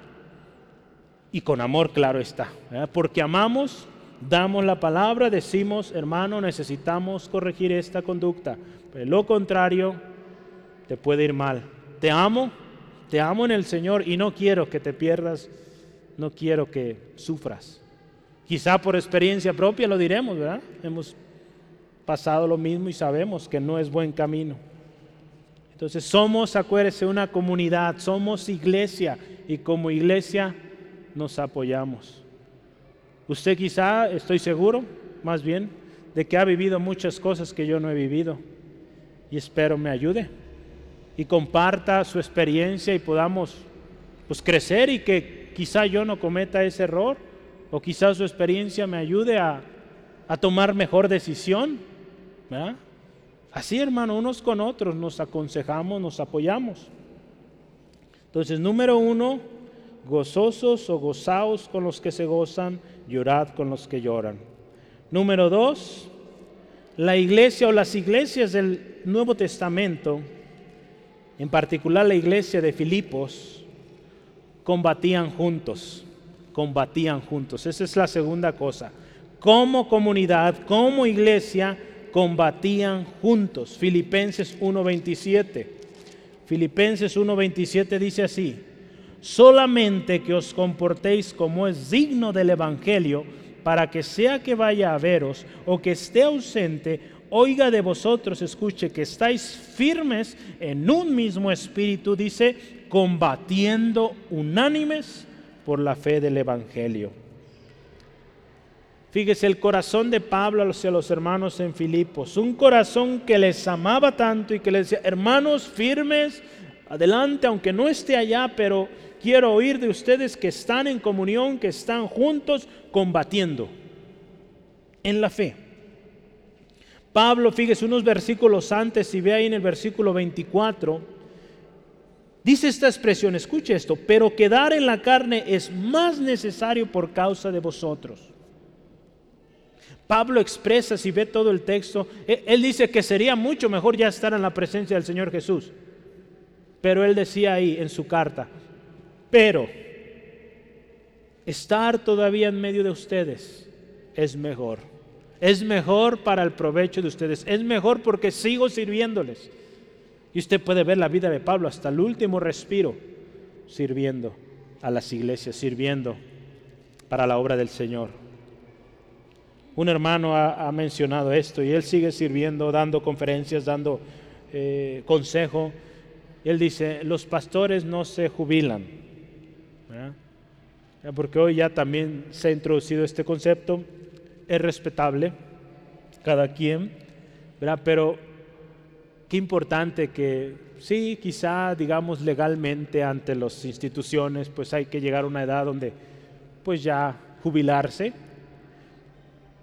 Y con amor, claro está. Porque amamos damos la palabra, decimos, hermano, necesitamos corregir esta conducta. Lo contrario, te puede ir mal. Te amo, te amo en el Señor y no quiero que te pierdas, no quiero que sufras. Quizá por experiencia propia lo diremos, ¿verdad? Hemos pasado lo mismo y sabemos que no es buen camino. Entonces somos, acuérdese, una comunidad, somos iglesia y como iglesia nos apoyamos. Usted quizá, estoy seguro, más bien, de que ha vivido muchas cosas que yo no he vivido y espero me ayude y comparta su experiencia y podamos pues crecer y que quizá yo no cometa ese error o quizá su experiencia me ayude a, a tomar mejor decisión. Así, hermano, unos con otros nos aconsejamos, nos apoyamos. Entonces, número uno, gozosos o gozaos con los que se gozan, llorad con los que lloran. Número dos, la iglesia o las iglesias del Nuevo Testamento, en particular la iglesia de Filipos, combatían juntos, combatían juntos. Esa es la segunda cosa. Como comunidad, como iglesia, combatían juntos. Filipenses 1.27. Filipenses 1.27 dice así, solamente que os comportéis como es digno del Evangelio, para que sea que vaya a veros o que esté ausente, oiga de vosotros, escuche que estáis firmes en un mismo espíritu, dice, combatiendo unánimes por la fe del Evangelio. Fíjese el corazón de Pablo hacia los hermanos en Filipos, un corazón que les amaba tanto y que les decía, hermanos firmes, adelante, aunque no esté allá, pero quiero oír de ustedes que están en comunión, que están juntos combatiendo en la fe. Pablo, fíjese unos versículos antes, si ve ahí en el versículo 24, dice esta expresión, escuche esto, pero quedar en la carne es más necesario por causa de vosotros. Pablo expresa, si ve todo el texto, él dice que sería mucho mejor ya estar en la presencia del Señor Jesús. Pero él decía ahí en su carta, pero estar todavía en medio de ustedes es mejor. Es mejor para el provecho de ustedes. Es mejor porque sigo sirviéndoles. Y usted puede ver la vida de Pablo hasta el último respiro sirviendo a las iglesias, sirviendo para la obra del Señor. Un hermano ha, mencionado esto y él sigue sirviendo, dando conferencias, dando eh, consejo él dice, los pastores no se jubilan. Porque hoy ya también se ha introducido este concepto, es respetable, cada quien, pero qué importante que sí, quizá digamos legalmente ante las instituciones, pues hay que llegar a una edad donde pues ya jubilarse,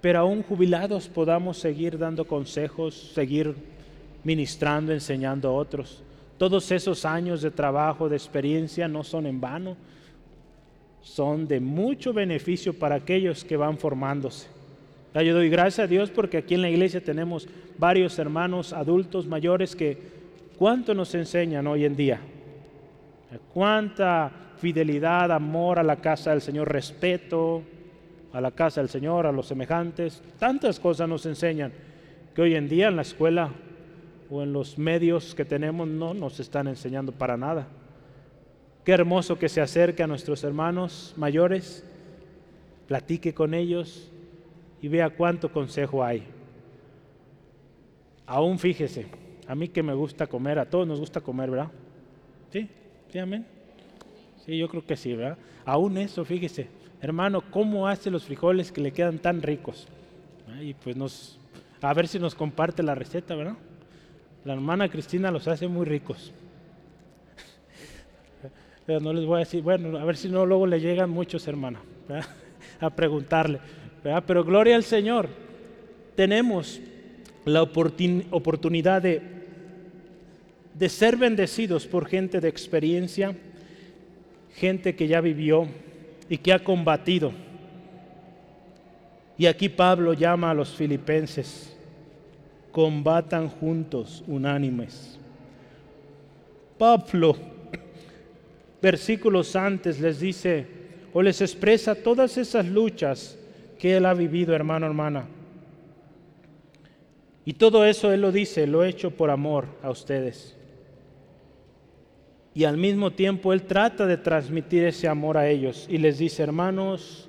pero aún jubilados podamos seguir dando consejos, seguir ministrando, enseñando a otros. Todos esos años de trabajo, de experiencia, no son en vano, son de mucho beneficio para aquellos que van formándose. Yo doy gracias a Dios porque aquí en la iglesia tenemos varios hermanos adultos mayores que cuánto nos enseñan hoy en día. Cuánta fidelidad, amor a la casa del Señor, respeto a la casa del Señor, a los semejantes. Tantas cosas nos enseñan que hoy en día en la escuela o en los medios que tenemos no nos están enseñando para nada. Qué hermoso que se acerque a nuestros hermanos mayores, platique con ellos y vea cuánto consejo hay. Aún fíjese, a mí que me gusta comer, a todos nos gusta comer, ¿verdad? ¿Sí? ¿Sí, amén? Sí, yo creo que sí, ¿verdad? Aún eso, fíjese, hermano, ¿cómo hace los frijoles que le quedan tan ricos? Y pues nos, a ver si nos comparte la receta, ¿verdad? La hermana Cristina los hace muy ricos. No les voy a decir, bueno, a ver si no luego le llegan muchos hermanos a preguntarle. Pero gloria al Señor. Tenemos la oportunidad de ser bendecidos por gente de experiencia, gente que ya vivió y que ha combatido. Y aquí Pablo llama a los filipenses combatan juntos, unánimes. Pablo, versículos antes, les dice o les expresa todas esas luchas que él ha vivido, hermano, hermana. Y todo eso él lo dice, lo he hecho por amor a ustedes. Y al mismo tiempo él trata de transmitir ese amor a ellos y les dice, hermanos,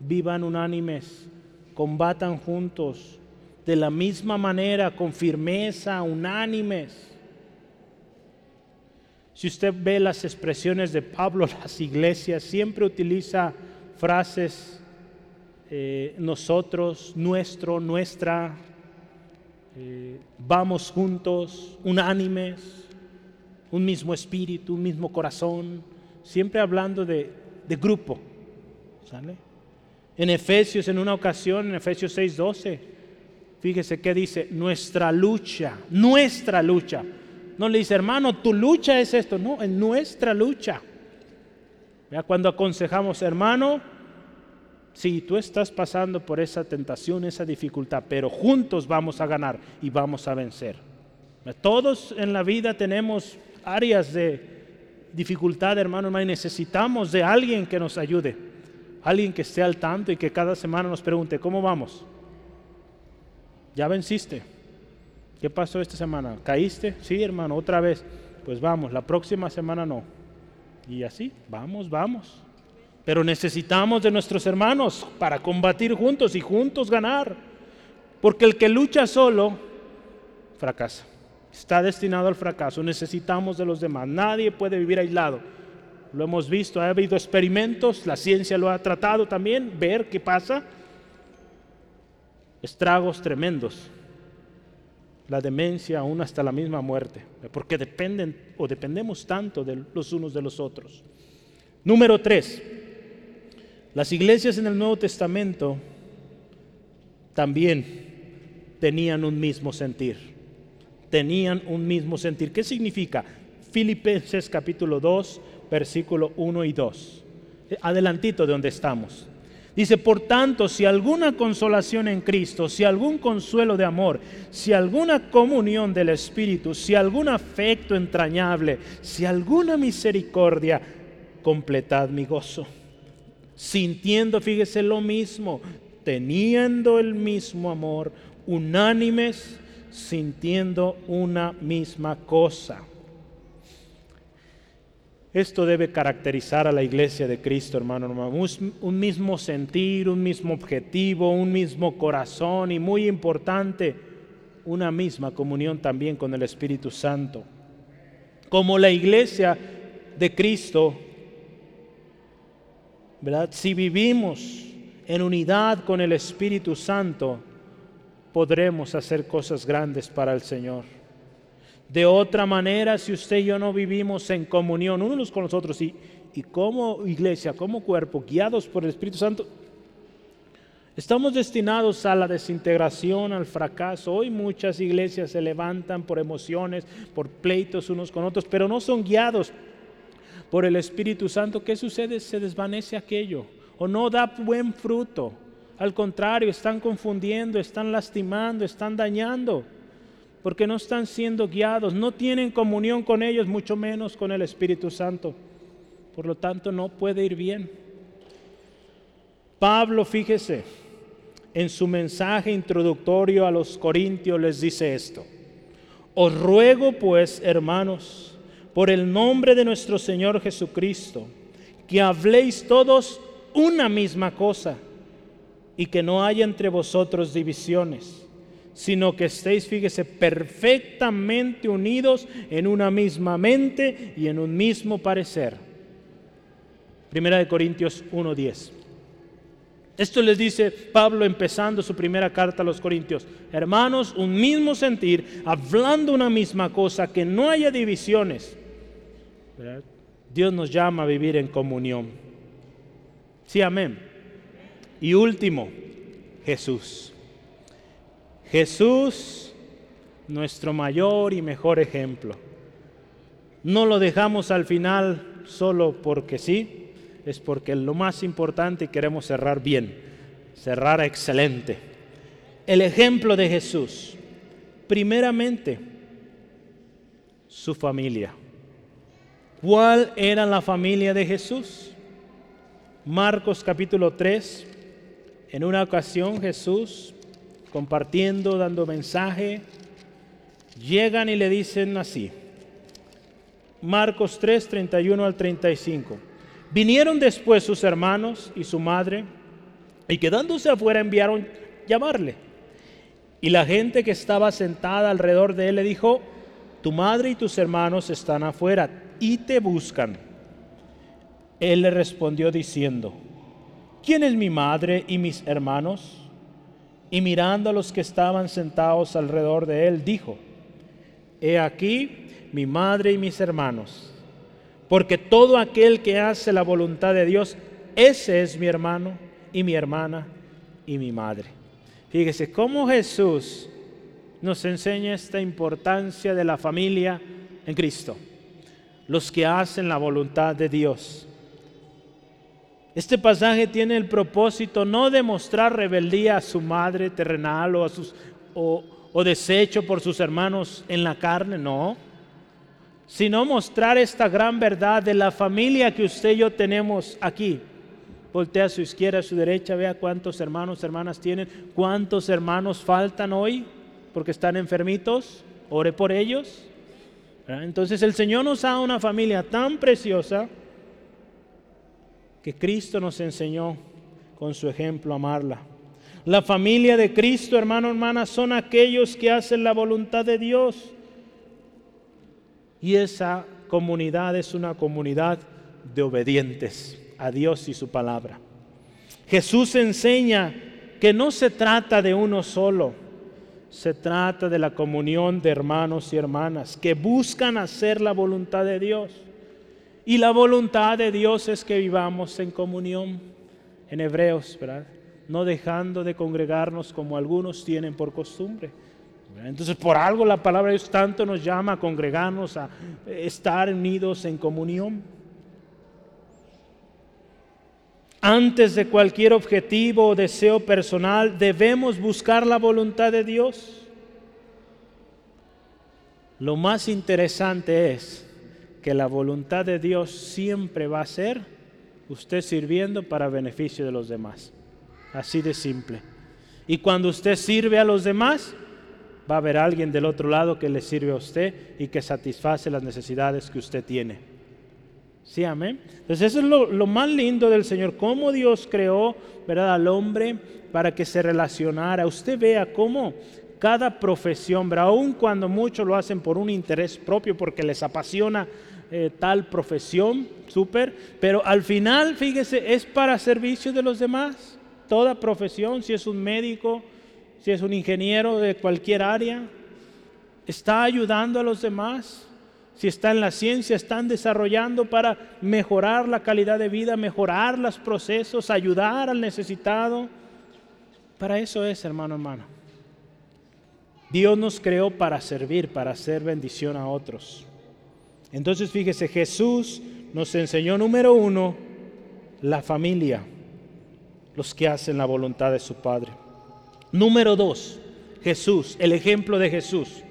vivan unánimes, combatan juntos, de la misma manera, con firmeza, unánimes. Si usted ve las expresiones de Pablo, las iglesias siempre utiliza frases eh, nosotros, nuestro, nuestra, eh, vamos juntos, unánimes, un mismo espíritu, un mismo corazón, siempre hablando de, de grupo. ¿sale? En Efesios, en una ocasión, en Efesios 6:12, fíjese que dice, nuestra lucha, nuestra lucha. No le dice, hermano, tu lucha es esto, no, es nuestra lucha. Cuando aconsejamos, hermano, si tú estás pasando por esa tentación, esa dificultad, pero juntos vamos a ganar y vamos a vencer. Todos en la vida tenemos áreas de dificultad, hermano, y necesitamos de alguien que nos ayude, alguien que esté al tanto y que cada semana nos pregunte, ¿cómo vamos? ¿Ya venciste? ¿Qué pasó esta semana? ¿Caíste? Sí, hermano, otra vez. Pues vamos, la próxima semana no. Y así, vamos, vamos. Pero necesitamos de nuestros hermanos para combatir juntos y juntos ganar. Porque el que lucha solo, fracasa. Está destinado al fracaso. Necesitamos de los demás. Nadie puede vivir aislado. Lo hemos visto, ha habido experimentos, la ciencia lo ha tratado también, ver qué pasa. Estragos tremendos. La demencia, aún hasta la misma muerte. Porque dependen o dependemos tanto de los unos de los otros. Número tres, las iglesias en el Nuevo Testamento también tenían un mismo sentir. Tenían un mismo sentir. ¿Qué significa? Filipenses capítulo 2, versículo 1 y 2. Adelantito de donde estamos. Dice, por tanto, si alguna consolación en Cristo, si algún consuelo de amor, si alguna comunión del Espíritu, si algún afecto entrañable, si alguna misericordia, completad mi gozo. Sintiendo, fíjese, lo mismo, teniendo el mismo amor, unánimes, sintiendo una misma cosa. Esto debe caracterizar a la iglesia de Cristo, hermano, Un mismo sentir, un mismo objetivo, un mismo corazón y muy importante, una misma comunión también con el Espíritu Santo. Como la iglesia de Cristo, ¿verdad? Si vivimos en unidad con el Espíritu Santo, podremos hacer cosas grandes para el Señor. De otra manera, si usted y yo no vivimos en comunión unos con los otros y, y como iglesia, como cuerpo, guiados por el Espíritu Santo, estamos destinados a la desintegración, al fracaso. Hoy muchas iglesias se levantan por emociones, por pleitos unos con otros, pero no son guiados por el Espíritu Santo. ¿Qué sucede? Se desvanece aquello o no da buen fruto. Al contrario, están confundiendo, están lastimando, están dañando porque no están siendo guiados, no tienen comunión con ellos, mucho menos con el Espíritu Santo. Por lo tanto, no puede ir bien. Pablo, fíjese, en su mensaje introductorio a los Corintios les dice esto. Os ruego pues, hermanos, por el nombre de nuestro Señor Jesucristo, que habléis todos una misma cosa y que no haya entre vosotros divisiones sino que estéis, fíjese, perfectamente unidos en una misma mente y en un mismo parecer. Primera de Corintios 1.10. Esto les dice Pablo empezando su primera carta a los Corintios. Hermanos, un mismo sentir, hablando una misma cosa, que no haya divisiones. Dios nos llama a vivir en comunión. Sí, amén. Y último, Jesús. Jesús, nuestro mayor y mejor ejemplo. No lo dejamos al final solo porque sí, es porque lo más importante queremos cerrar bien, cerrar excelente. El ejemplo de Jesús, primeramente, su familia. ¿Cuál era la familia de Jesús? Marcos capítulo 3, en una ocasión Jesús compartiendo, dando mensaje, llegan y le dicen así. Marcos 3, 31 al 35. Vinieron después sus hermanos y su madre, y quedándose afuera enviaron llamarle. Y la gente que estaba sentada alrededor de él le dijo, tu madre y tus hermanos están afuera y te buscan. Él le respondió diciendo, ¿quién es mi madre y mis hermanos? Y mirando a los que estaban sentados alrededor de él, dijo, He aquí mi madre y mis hermanos, porque todo aquel que hace la voluntad de Dios, ese es mi hermano y mi hermana y mi madre. Fíjese cómo Jesús nos enseña esta importancia de la familia en Cristo, los que hacen la voluntad de Dios. Este pasaje tiene el propósito no de mostrar rebeldía a su madre terrenal o, a sus, o, desecho por sus hermanos en la carne, no, sino mostrar esta gran verdad de la familia que usted y yo tenemos aquí. Voltea a su izquierda, a su derecha, vea cuántos hermanos, hermanas tienen, cuántos hermanos faltan hoy porque están enfermitos, ore por ellos. Entonces el Señor nos da una familia tan preciosa que Cristo nos enseñó con su ejemplo amarla. La familia de Cristo, hermano, hermana, son aquellos que hacen la voluntad de Dios. Y esa comunidad es una comunidad de obedientes a Dios y su palabra. Jesús enseña que no se trata de uno solo, se trata de la comunión de hermanos y hermanas que buscan hacer la voluntad de Dios. Y la voluntad de Dios es que vivamos en comunión en Hebreos, ¿verdad? No dejando de congregarnos como algunos tienen por costumbre. Entonces, por algo la palabra de Dios tanto nos llama a congregarnos, a estar unidos en comunión. Antes de cualquier objetivo o deseo personal, debemos buscar la voluntad de Dios. Lo más interesante es que la voluntad de Dios siempre va a ser usted sirviendo para beneficio de los demás. Así de simple. Y cuando usted sirve a los demás, va a haber alguien del otro lado que le sirve a usted y que satisface las necesidades que usted tiene. Sí, amén. Entonces eso es lo, más lindo del Señor, cómo Dios creó ¿verdad? al hombre para que se relacionara. Usted vea cómo cada profesión, aun cuando muchos lo hacen por un interés propio, porque les apasiona eh, tal profesión, súper, pero al final, fíjese, es para servicio de los demás. Toda profesión, si es un médico, si es un ingeniero de cualquier área, está ayudando a los demás. Si está en la ciencia, están desarrollando para mejorar la calidad de vida, mejorar los procesos, ayudar al necesitado. Para eso es, hermano, hermano. Dios nos creó para servir, para hacer bendición a otros. Entonces fíjese, Jesús nos enseñó número uno, la familia, los que hacen la voluntad de su Padre. Número dos, Jesús, el ejemplo de Jesús.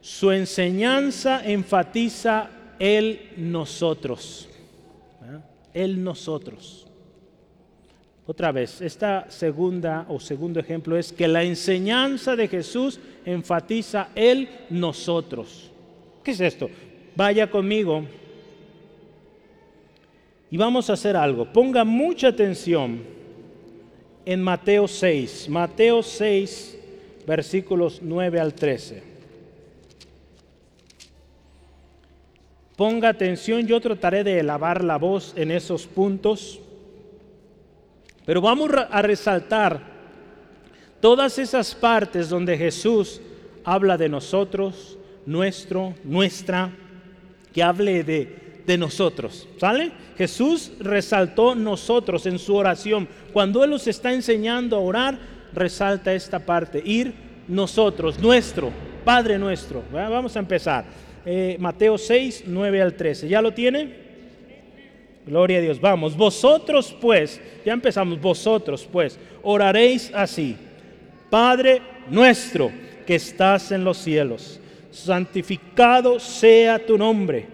Su enseñanza enfatiza el nosotros. El nosotros. Otra vez, esta segunda o segundo ejemplo es que la enseñanza de Jesús enfatiza el nosotros. ¿Qué es esto? Vaya conmigo y vamos a hacer algo. Ponga mucha atención en Mateo 6. Mateo 6, versículos 9 al 13. Ponga atención, yo trataré de elevar la voz en esos puntos, pero vamos a resaltar todas esas partes donde Jesús habla de nosotros, nuestro, nuestra, que hable de, de nosotros. ¿Sale? Jesús resaltó nosotros en su oración. Cuando Él nos está enseñando a orar, resalta esta parte. Ir nosotros, nuestro, Padre nuestro. Vamos a empezar. Eh, Mateo 6, 9 al 13. ¿Ya lo tiene? Gloria a Dios. Vamos, vosotros pues, ya empezamos, vosotros pues, oraréis así. Padre nuestro que estás en los cielos santificado sea tu nombre,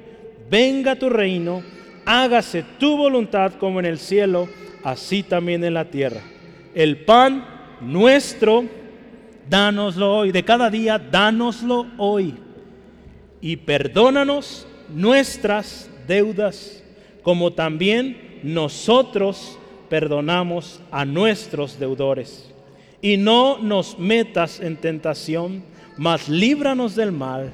venga tu reino, hágase tu voluntad como en el cielo, así también en la tierra. El pan nuestro, dánoslo hoy, de cada día, dánoslo hoy. Y perdónanos nuestras deudas, como también nosotros perdonamos a nuestros deudores. Y no nos metas en tentación mas líbranos del mal,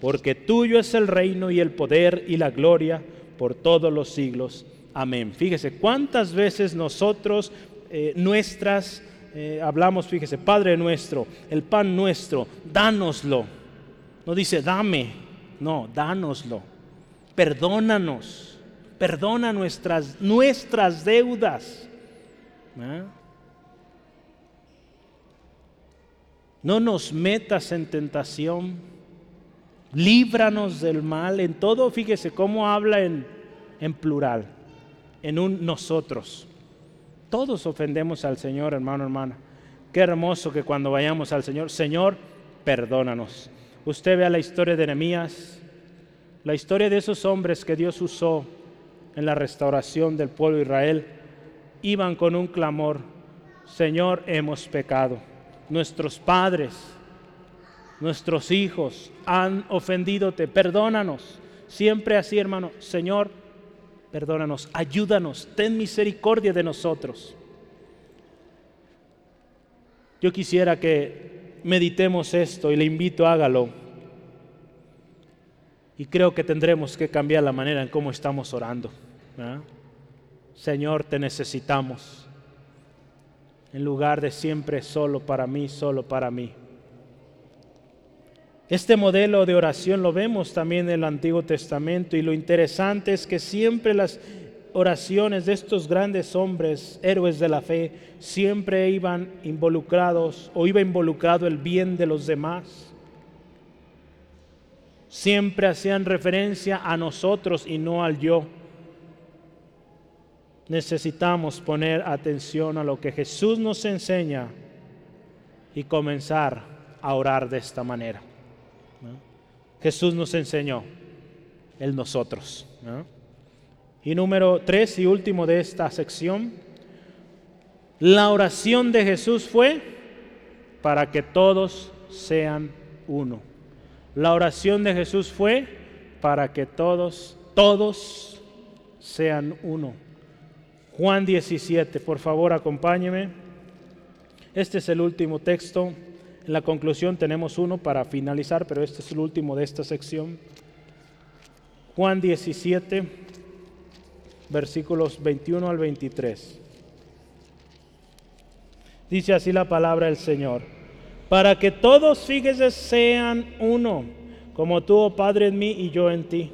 porque tuyo es el reino y el poder y la gloria por todos los siglos. Amén. Fíjese, ¿cuántas veces nosotros, eh, nuestras, eh, hablamos, fíjese, Padre nuestro, el pan nuestro, dánoslo. No dice, dame, no, dánoslo. Perdónanos, perdona nuestras, nuestras deudas. ¿Ah? No nos metas en tentación. Líbranos del mal. En todo, fíjese cómo habla en, plural, en un nosotros. Todos ofendemos al Señor, hermano, hermana. Qué hermoso que cuando vayamos al Señor, Señor, perdónanos. Usted vea la historia de Nehemías, la historia de esos hombres que Dios usó en la restauración del pueblo de Israel, iban con un clamor, Señor, hemos pecado. Nuestros padres, nuestros hijos han ofendidote, perdónanos. Siempre así, hermano, Señor, perdónanos, ayúdanos, ten misericordia de nosotros. Yo quisiera que meditemos esto y le invito, hágalo. Y creo que tendremos que cambiar la manera en cómo estamos orando. Señor, te necesitamos. En lugar de siempre solo para mí, solo para mí. Este modelo de oración lo vemos también en el Antiguo Testamento y lo interesante es que siempre las oraciones de estos grandes hombres, héroes de la fe, siempre iban involucrados o iba involucrado el bien de los demás. Siempre hacían referencia a nosotros y no al yo. Necesitamos poner atención a lo que Jesús nos enseña y comenzar a orar de esta manera. Jesús nos enseñó, el nosotros. Y número tres y último de esta sección, la oración de Jesús fue para que todos sean uno. La oración de Jesús fue para que todos, todos sean uno. Juan 17, por favor acompáñeme. Este es el último texto en la conclusión tenemos uno para finalizar, pero este es el último de esta sección. Juan 17, versículos 21 al 23. Dice así la palabra del Señor. Para que todos, fíjese, sean uno, como tú, oh Padre, en mí y yo en ti.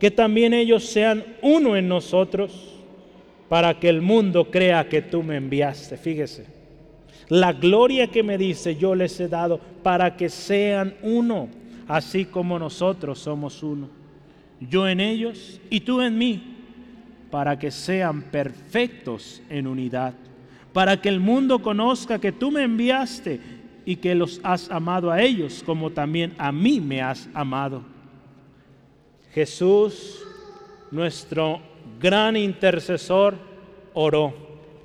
Que también ellos sean uno en nosotros, para que el mundo crea que tú me enviaste. Fíjese la gloria que me dice yo les he dado para que sean uno, así como nosotros somos uno. Yo en ellos y tú en mí, para que sean perfectos en unidad, para que el mundo conozca que tú me enviaste y que los has amado a ellos como también a mí me has amado. Jesús, nuestro gran intercesor, oró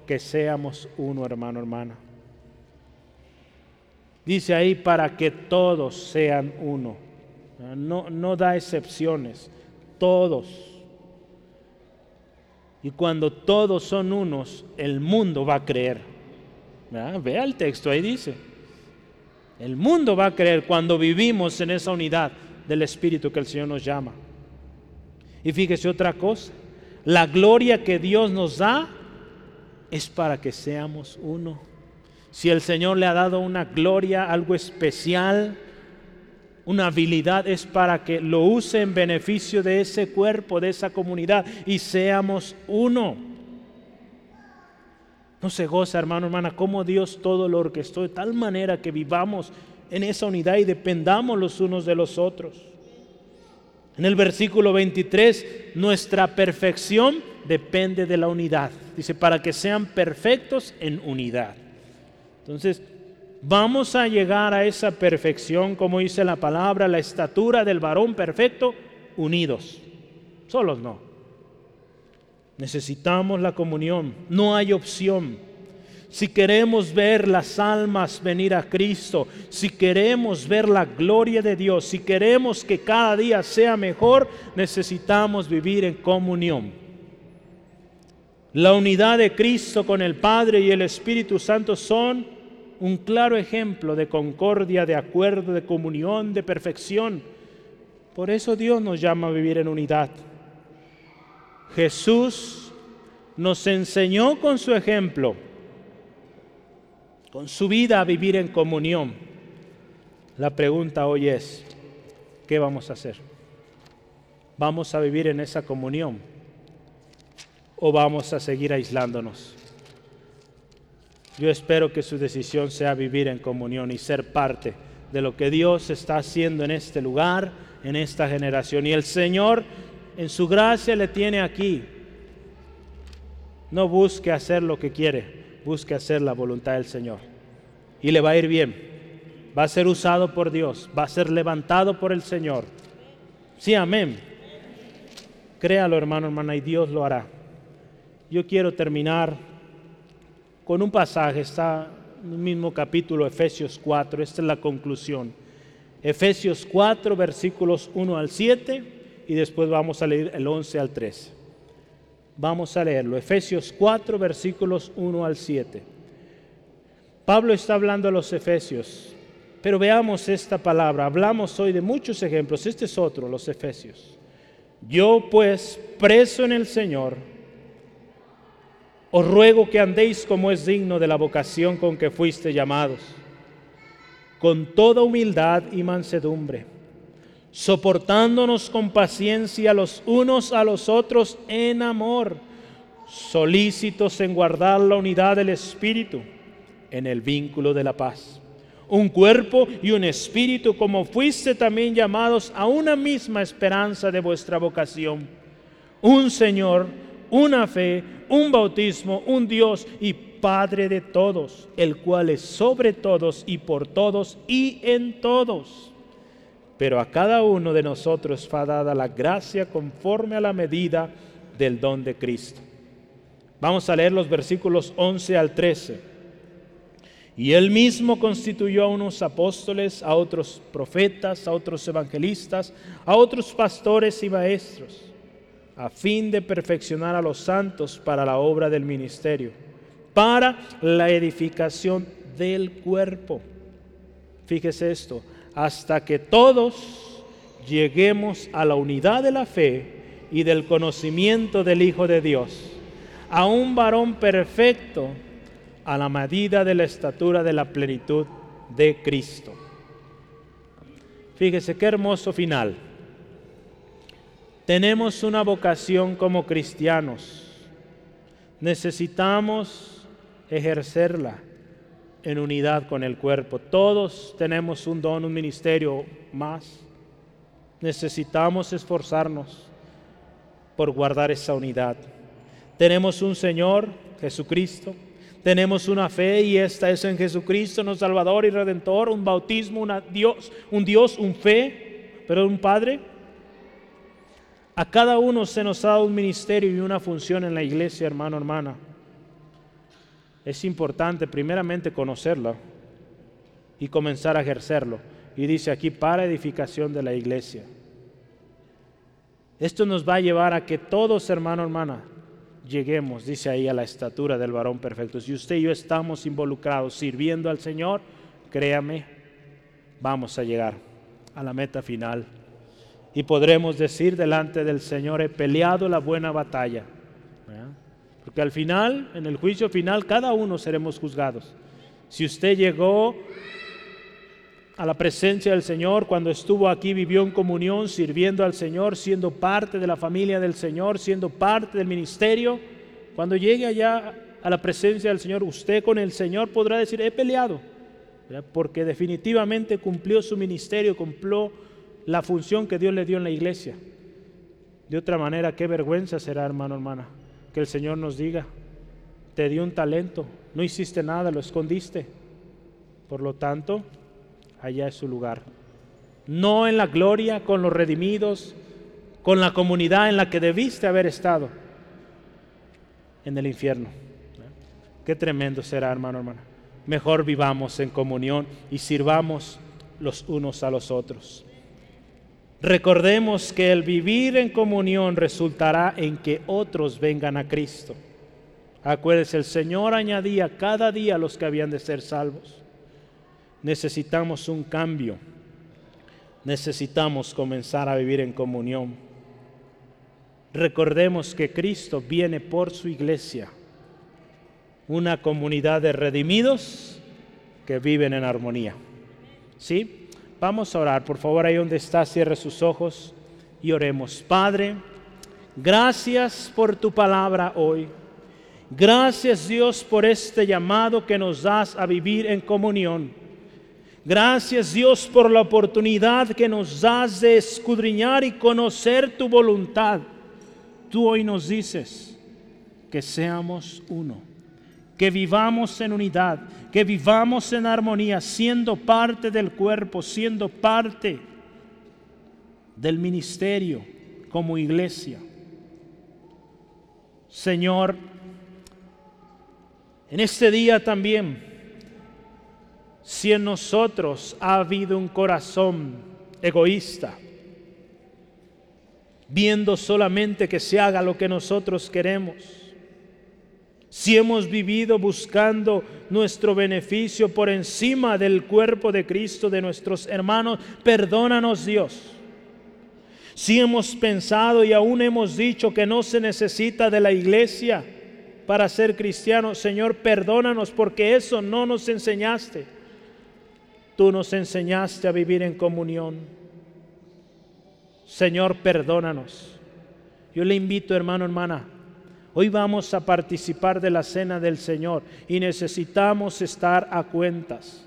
que seamos uno, hermano, hermana. Dice ahí para que todos sean uno. No, no da excepciones, todos. Y cuando todos son unos, el mundo va a creer. Vea el texto, ahí dice. El mundo va a creer cuando vivimos en esa unidad del Espíritu que el Señor nos llama. Y fíjese otra cosa, la gloria que Dios nos da es para que seamos uno si el Señor le ha dado una gloria, algo especial, una habilidad, es para que lo use en beneficio de ese cuerpo, de esa comunidad y seamos uno. No se goza, hermano, hermana, cómo Dios todo lo orquestó de tal manera que vivamos en esa unidad y dependamos los unos de los otros. En el versículo 23, nuestra perfección depende de la unidad. Dice, para que sean perfectos en unidad. Entonces, vamos a llegar a esa perfección, como dice la palabra, la estatura del varón perfecto, unidos. Solos no. Necesitamos la comunión, no hay opción. Si queremos ver las almas venir a Cristo, si queremos ver la gloria de Dios, si queremos que cada día sea mejor, necesitamos vivir en comunión. La unidad de Cristo con el Padre y el Espíritu Santo son un claro ejemplo de concordia, de acuerdo, de comunión, de perfección. Por eso Dios nos llama a vivir en unidad. Jesús nos enseñó con su ejemplo, con su vida a vivir en comunión. La pregunta hoy es, ¿qué vamos a hacer? ¿Vamos a vivir en esa comunión o vamos a seguir aislándonos? Yo espero que su decisión sea vivir en comunión y ser parte de lo que Dios está haciendo en este lugar, en esta generación. Y el Señor en su gracia le tiene aquí. No busque hacer lo que quiere, busque hacer la voluntad del Señor. Y le va a ir bien. Va a ser usado por Dios, va a ser levantado por el Señor. Sí, amén. Créalo, hermano, hermana, y Dios lo hará. Yo quiero terminar con un pasaje, está en el mismo capítulo, Efesios 4, esta es la conclusión. Efesios 4, versículos 1 al 7, y después vamos a leer el 11 al 13. Vamos a leerlo, Efesios 4, versículos 1 al 7. Pablo está hablando a los Efesios, pero veamos esta palabra. Hablamos hoy de muchos ejemplos, este es otro, los Efesios. Yo pues, preso en el Señor, os ruego que andéis como es digno de la vocación con que fuiste llamados, con toda humildad y mansedumbre, soportándonos con paciencia los unos a los otros en amor, solícitos en guardar la unidad del Espíritu en el vínculo de la paz un cuerpo y un espíritu, como fuiste también llamados a una misma esperanza de vuestra vocación. Un Señor, una fe, un bautismo, un Dios y Padre de todos, el cual es sobre todos y por todos y en todos. Pero a cada uno de nosotros fue dada la gracia conforme a la medida del don de Cristo. Vamos a leer los versículos 11 al 13. Y él mismo constituyó a unos apóstoles, a otros profetas, a otros evangelistas, a otros pastores y maestros, a fin de perfeccionar a los santos para la obra del ministerio, para la edificación del cuerpo. Fíjese esto, hasta que todos lleguemos a la unidad de la fe y del conocimiento del Hijo de Dios, a un varón perfecto a la medida de la estatura de la plenitud de Cristo. Fíjese qué hermoso final. Tenemos una vocación como cristianos. Necesitamos ejercerla en unidad con el cuerpo. Todos tenemos un don, un ministerio más. Necesitamos esforzarnos por guardar esa unidad. Tenemos un Señor, Jesucristo, tenemos una fe y esta es en Jesucristo, nuestro Salvador y Redentor, un bautismo, una Dios, un Dios, un fe, pero un Padre. A cada uno se nos ha dado un ministerio y una función en la iglesia, hermano, hermana. Es importante primeramente conocerlo y comenzar a ejercerlo. Y dice aquí, para edificación de la iglesia. Esto nos va a llevar a que todos, hermano, hermana, lleguemos, dice ahí, a la estatura del varón perfecto. Si usted y yo estamos involucrados sirviendo al Señor, créame, vamos a llegar a la meta final. Y podremos decir delante del Señor, he peleado la buena batalla. Porque al final, en el juicio final, cada uno seremos juzgados. Si usted llegó a la presencia del Señor, cuando estuvo aquí, vivió en comunión, sirviendo al Señor, siendo parte de la familia del Señor, siendo parte del ministerio. Cuando llegue allá a la presencia del Señor, usted con el Señor podrá decir, he peleado, porque definitivamente cumplió su ministerio, cumplió la función que Dios le dio en la iglesia. De otra manera, qué vergüenza será, hermano, hermana, que el Señor nos diga, te dio un talento, no hiciste nada, lo escondiste. Por lo tanto, allá es su lugar. No en la gloria con los redimidos, con la comunidad en la que debiste haber estado, en el infierno. Qué tremendo será, hermano, hermana. Mejor vivamos en comunión y sirvamos los unos a los otros. Recordemos que el vivir en comunión resultará en que otros vengan a Cristo. Acuérdese, el Señor añadía cada día los que habían de ser salvos necesitamos un cambio. Necesitamos comenzar a vivir en comunión. recordemos que Cristo viene por su iglesia, una comunidad de redimidos que viven en armonía. ¿Sí? Vamos a orar, por favor, ahí donde está, cierre sus ojos y oremos. Padre, gracias por tu palabra hoy. Gracias Dios por este llamado que nos das a vivir en comunión. Gracias Dios por la oportunidad que nos das de escudriñar y conocer tu voluntad. Tú hoy nos dices que seamos uno, que vivamos en unidad, que vivamos en armonía, siendo parte del cuerpo, siendo parte del ministerio como iglesia. Señor, en este día también, si en nosotros ha habido un corazón egoísta, viendo solamente que se haga lo que nosotros queremos, si hemos vivido buscando nuestro beneficio por encima del cuerpo de Cristo de nuestros hermanos, perdónanos Dios. Si hemos pensado y aún hemos dicho que no se necesita de la iglesia, para ser cristiano. Señor, perdónanos porque eso no nos enseñaste. Tú nos enseñaste a vivir en comunión. Señor, perdónanos. Yo le invito, hermano, hermana, hoy vamos a participar de la cena del Señor y necesitamos estar a cuentas.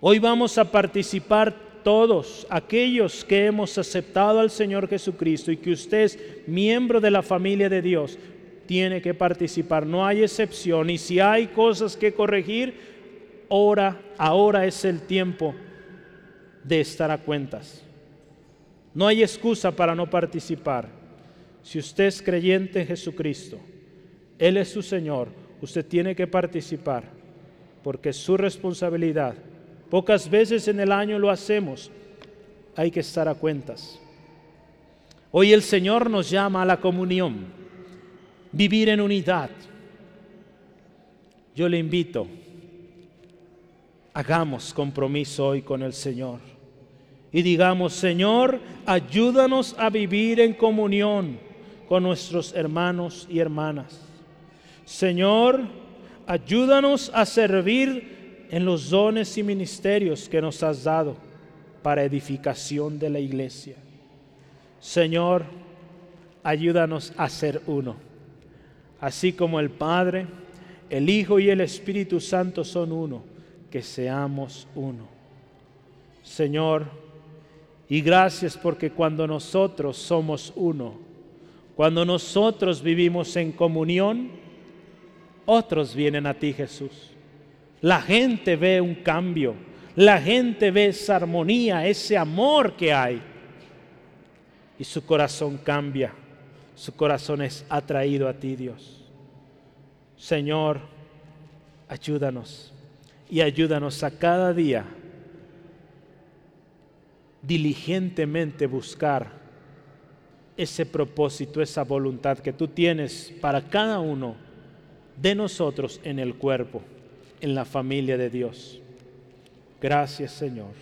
Hoy vamos a participar todos aquellos que hemos aceptado al Señor Jesucristo y que usted es miembro de la familia de Dios tiene que participar, no hay excepción. Y si hay cosas que corregir, ahora, ahora es el tiempo de estar a cuentas. No hay excusa para no participar. Si usted es creyente en Jesucristo, Él es su Señor, usted tiene que participar, porque es su responsabilidad. Pocas veces en el año lo hacemos, hay que estar a cuentas. Hoy el Señor nos llama a la comunión vivir en unidad. Yo le invito, hagamos compromiso hoy con el Señor y digamos, Señor, ayúdanos a vivir en comunión con nuestros hermanos y hermanas. Señor, ayúdanos a servir en los dones y ministerios que nos has dado para edificación de la iglesia. Señor, ayúdanos a ser uno así como el Padre, el Hijo y el Espíritu Santo son uno, que seamos uno. Señor, y gracias porque cuando nosotros somos uno, cuando nosotros vivimos en comunión, otros vienen a ti Jesús. La gente ve un cambio, la gente ve esa armonía, ese amor que hay. Y su corazón cambia su corazón es atraído a ti, Dios. Señor, ayúdanos y ayúdanos a cada día diligentemente buscar ese propósito, esa voluntad que tú tienes para cada uno de nosotros en el cuerpo, en la familia de Dios. Gracias Señor.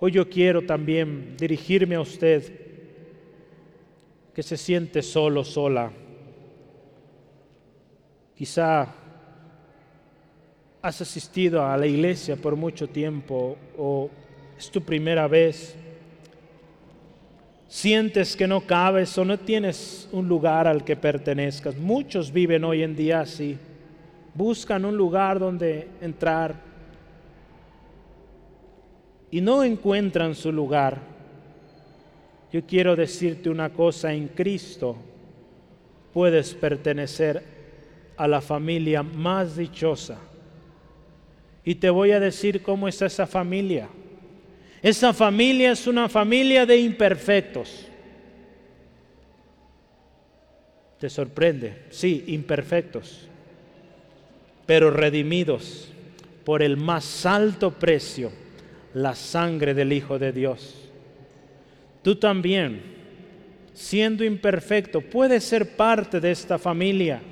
Hoy yo quiero también dirigirme a usted que se siente solo, sola. Quizá has asistido a la iglesia por mucho tiempo o es tu primera vez. Sientes que no cabes o no tienes un lugar al que pertenezcas. Muchos viven hoy en día así. Buscan un lugar donde entrar y no encuentran su lugar, yo quiero decirte una cosa, en Cristo puedes pertenecer a la familia más dichosa. Y te voy a decir cómo es esa familia. Esa familia es una familia de imperfectos. ¿Te sorprende? Sí, imperfectos, pero redimidos por el más alto precio la sangre del Hijo de Dios. Tú también, siendo imperfecto, puedes ser parte de esta familia.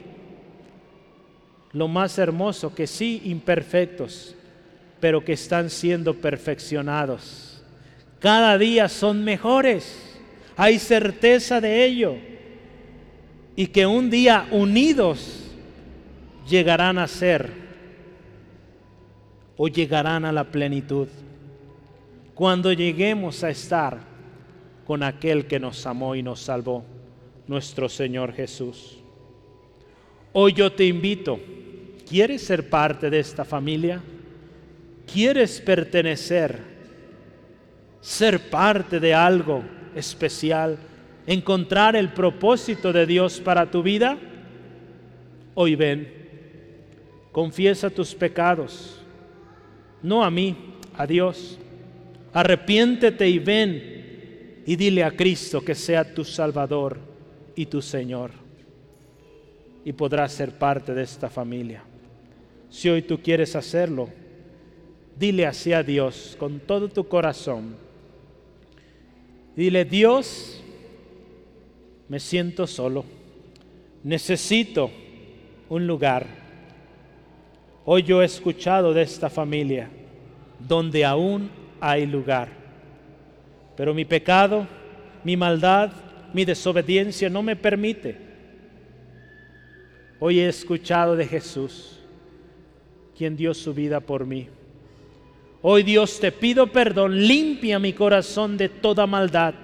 Lo más hermoso que sí imperfectos, pero que están siendo perfeccionados cada día son mejores. Hay certeza de ello. Y que un día unidos llegarán a ser o llegarán a la plenitud. Cuando lleguemos a estar con aquel que nos amó y nos salvó, nuestro Señor Jesús. Hoy yo te invito, ¿quieres ser parte de esta familia? ¿Quieres pertenecer? Ser parte de algo especial, encontrar el propósito de Dios para tu vida? Hoy ven, confiesa tus pecados, no a mí, a Dios. Arrepiéntete y ven y dile a Cristo que sea tu Salvador y tu Señor. Y podrás ser parte de esta familia. Si hoy tú quieres hacerlo, dile así a Dios con todo tu corazón. Dile, Dios, me siento solo. Necesito un lugar. Hoy yo he escuchado de esta familia donde aún hay lugar. Pero mi pecado, mi maldad, mi desobediencia no me permite. Hoy he escuchado de Jesús, quien dio su vida por mí. Hoy Dios te pido perdón, limpia mi corazón de toda maldad.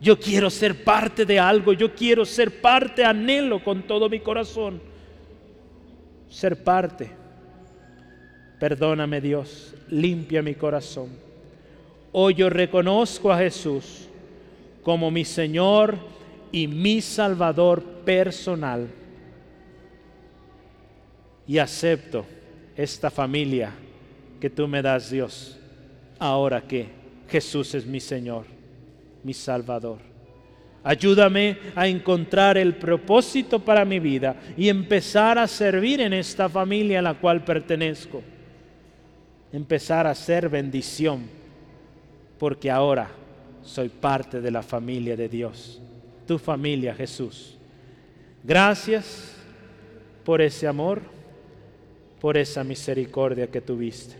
Yo quiero ser parte de algo, yo quiero ser parte, anhelo con todo mi corazón ser parte. Perdóname Dios, limpia mi corazón. Hoy yo reconozco a Jesús como mi Señor y mi Salvador personal. Y acepto esta familia que tú me das, Dios, ahora que Jesús es mi Señor, mi Salvador. Ayúdame a encontrar el propósito para mi vida y empezar a servir en esta familia a la cual pertenezco. Empezar a ser bendición, porque ahora soy parte de la familia de Dios, tu familia Jesús. Gracias por ese amor, por esa misericordia que tuviste.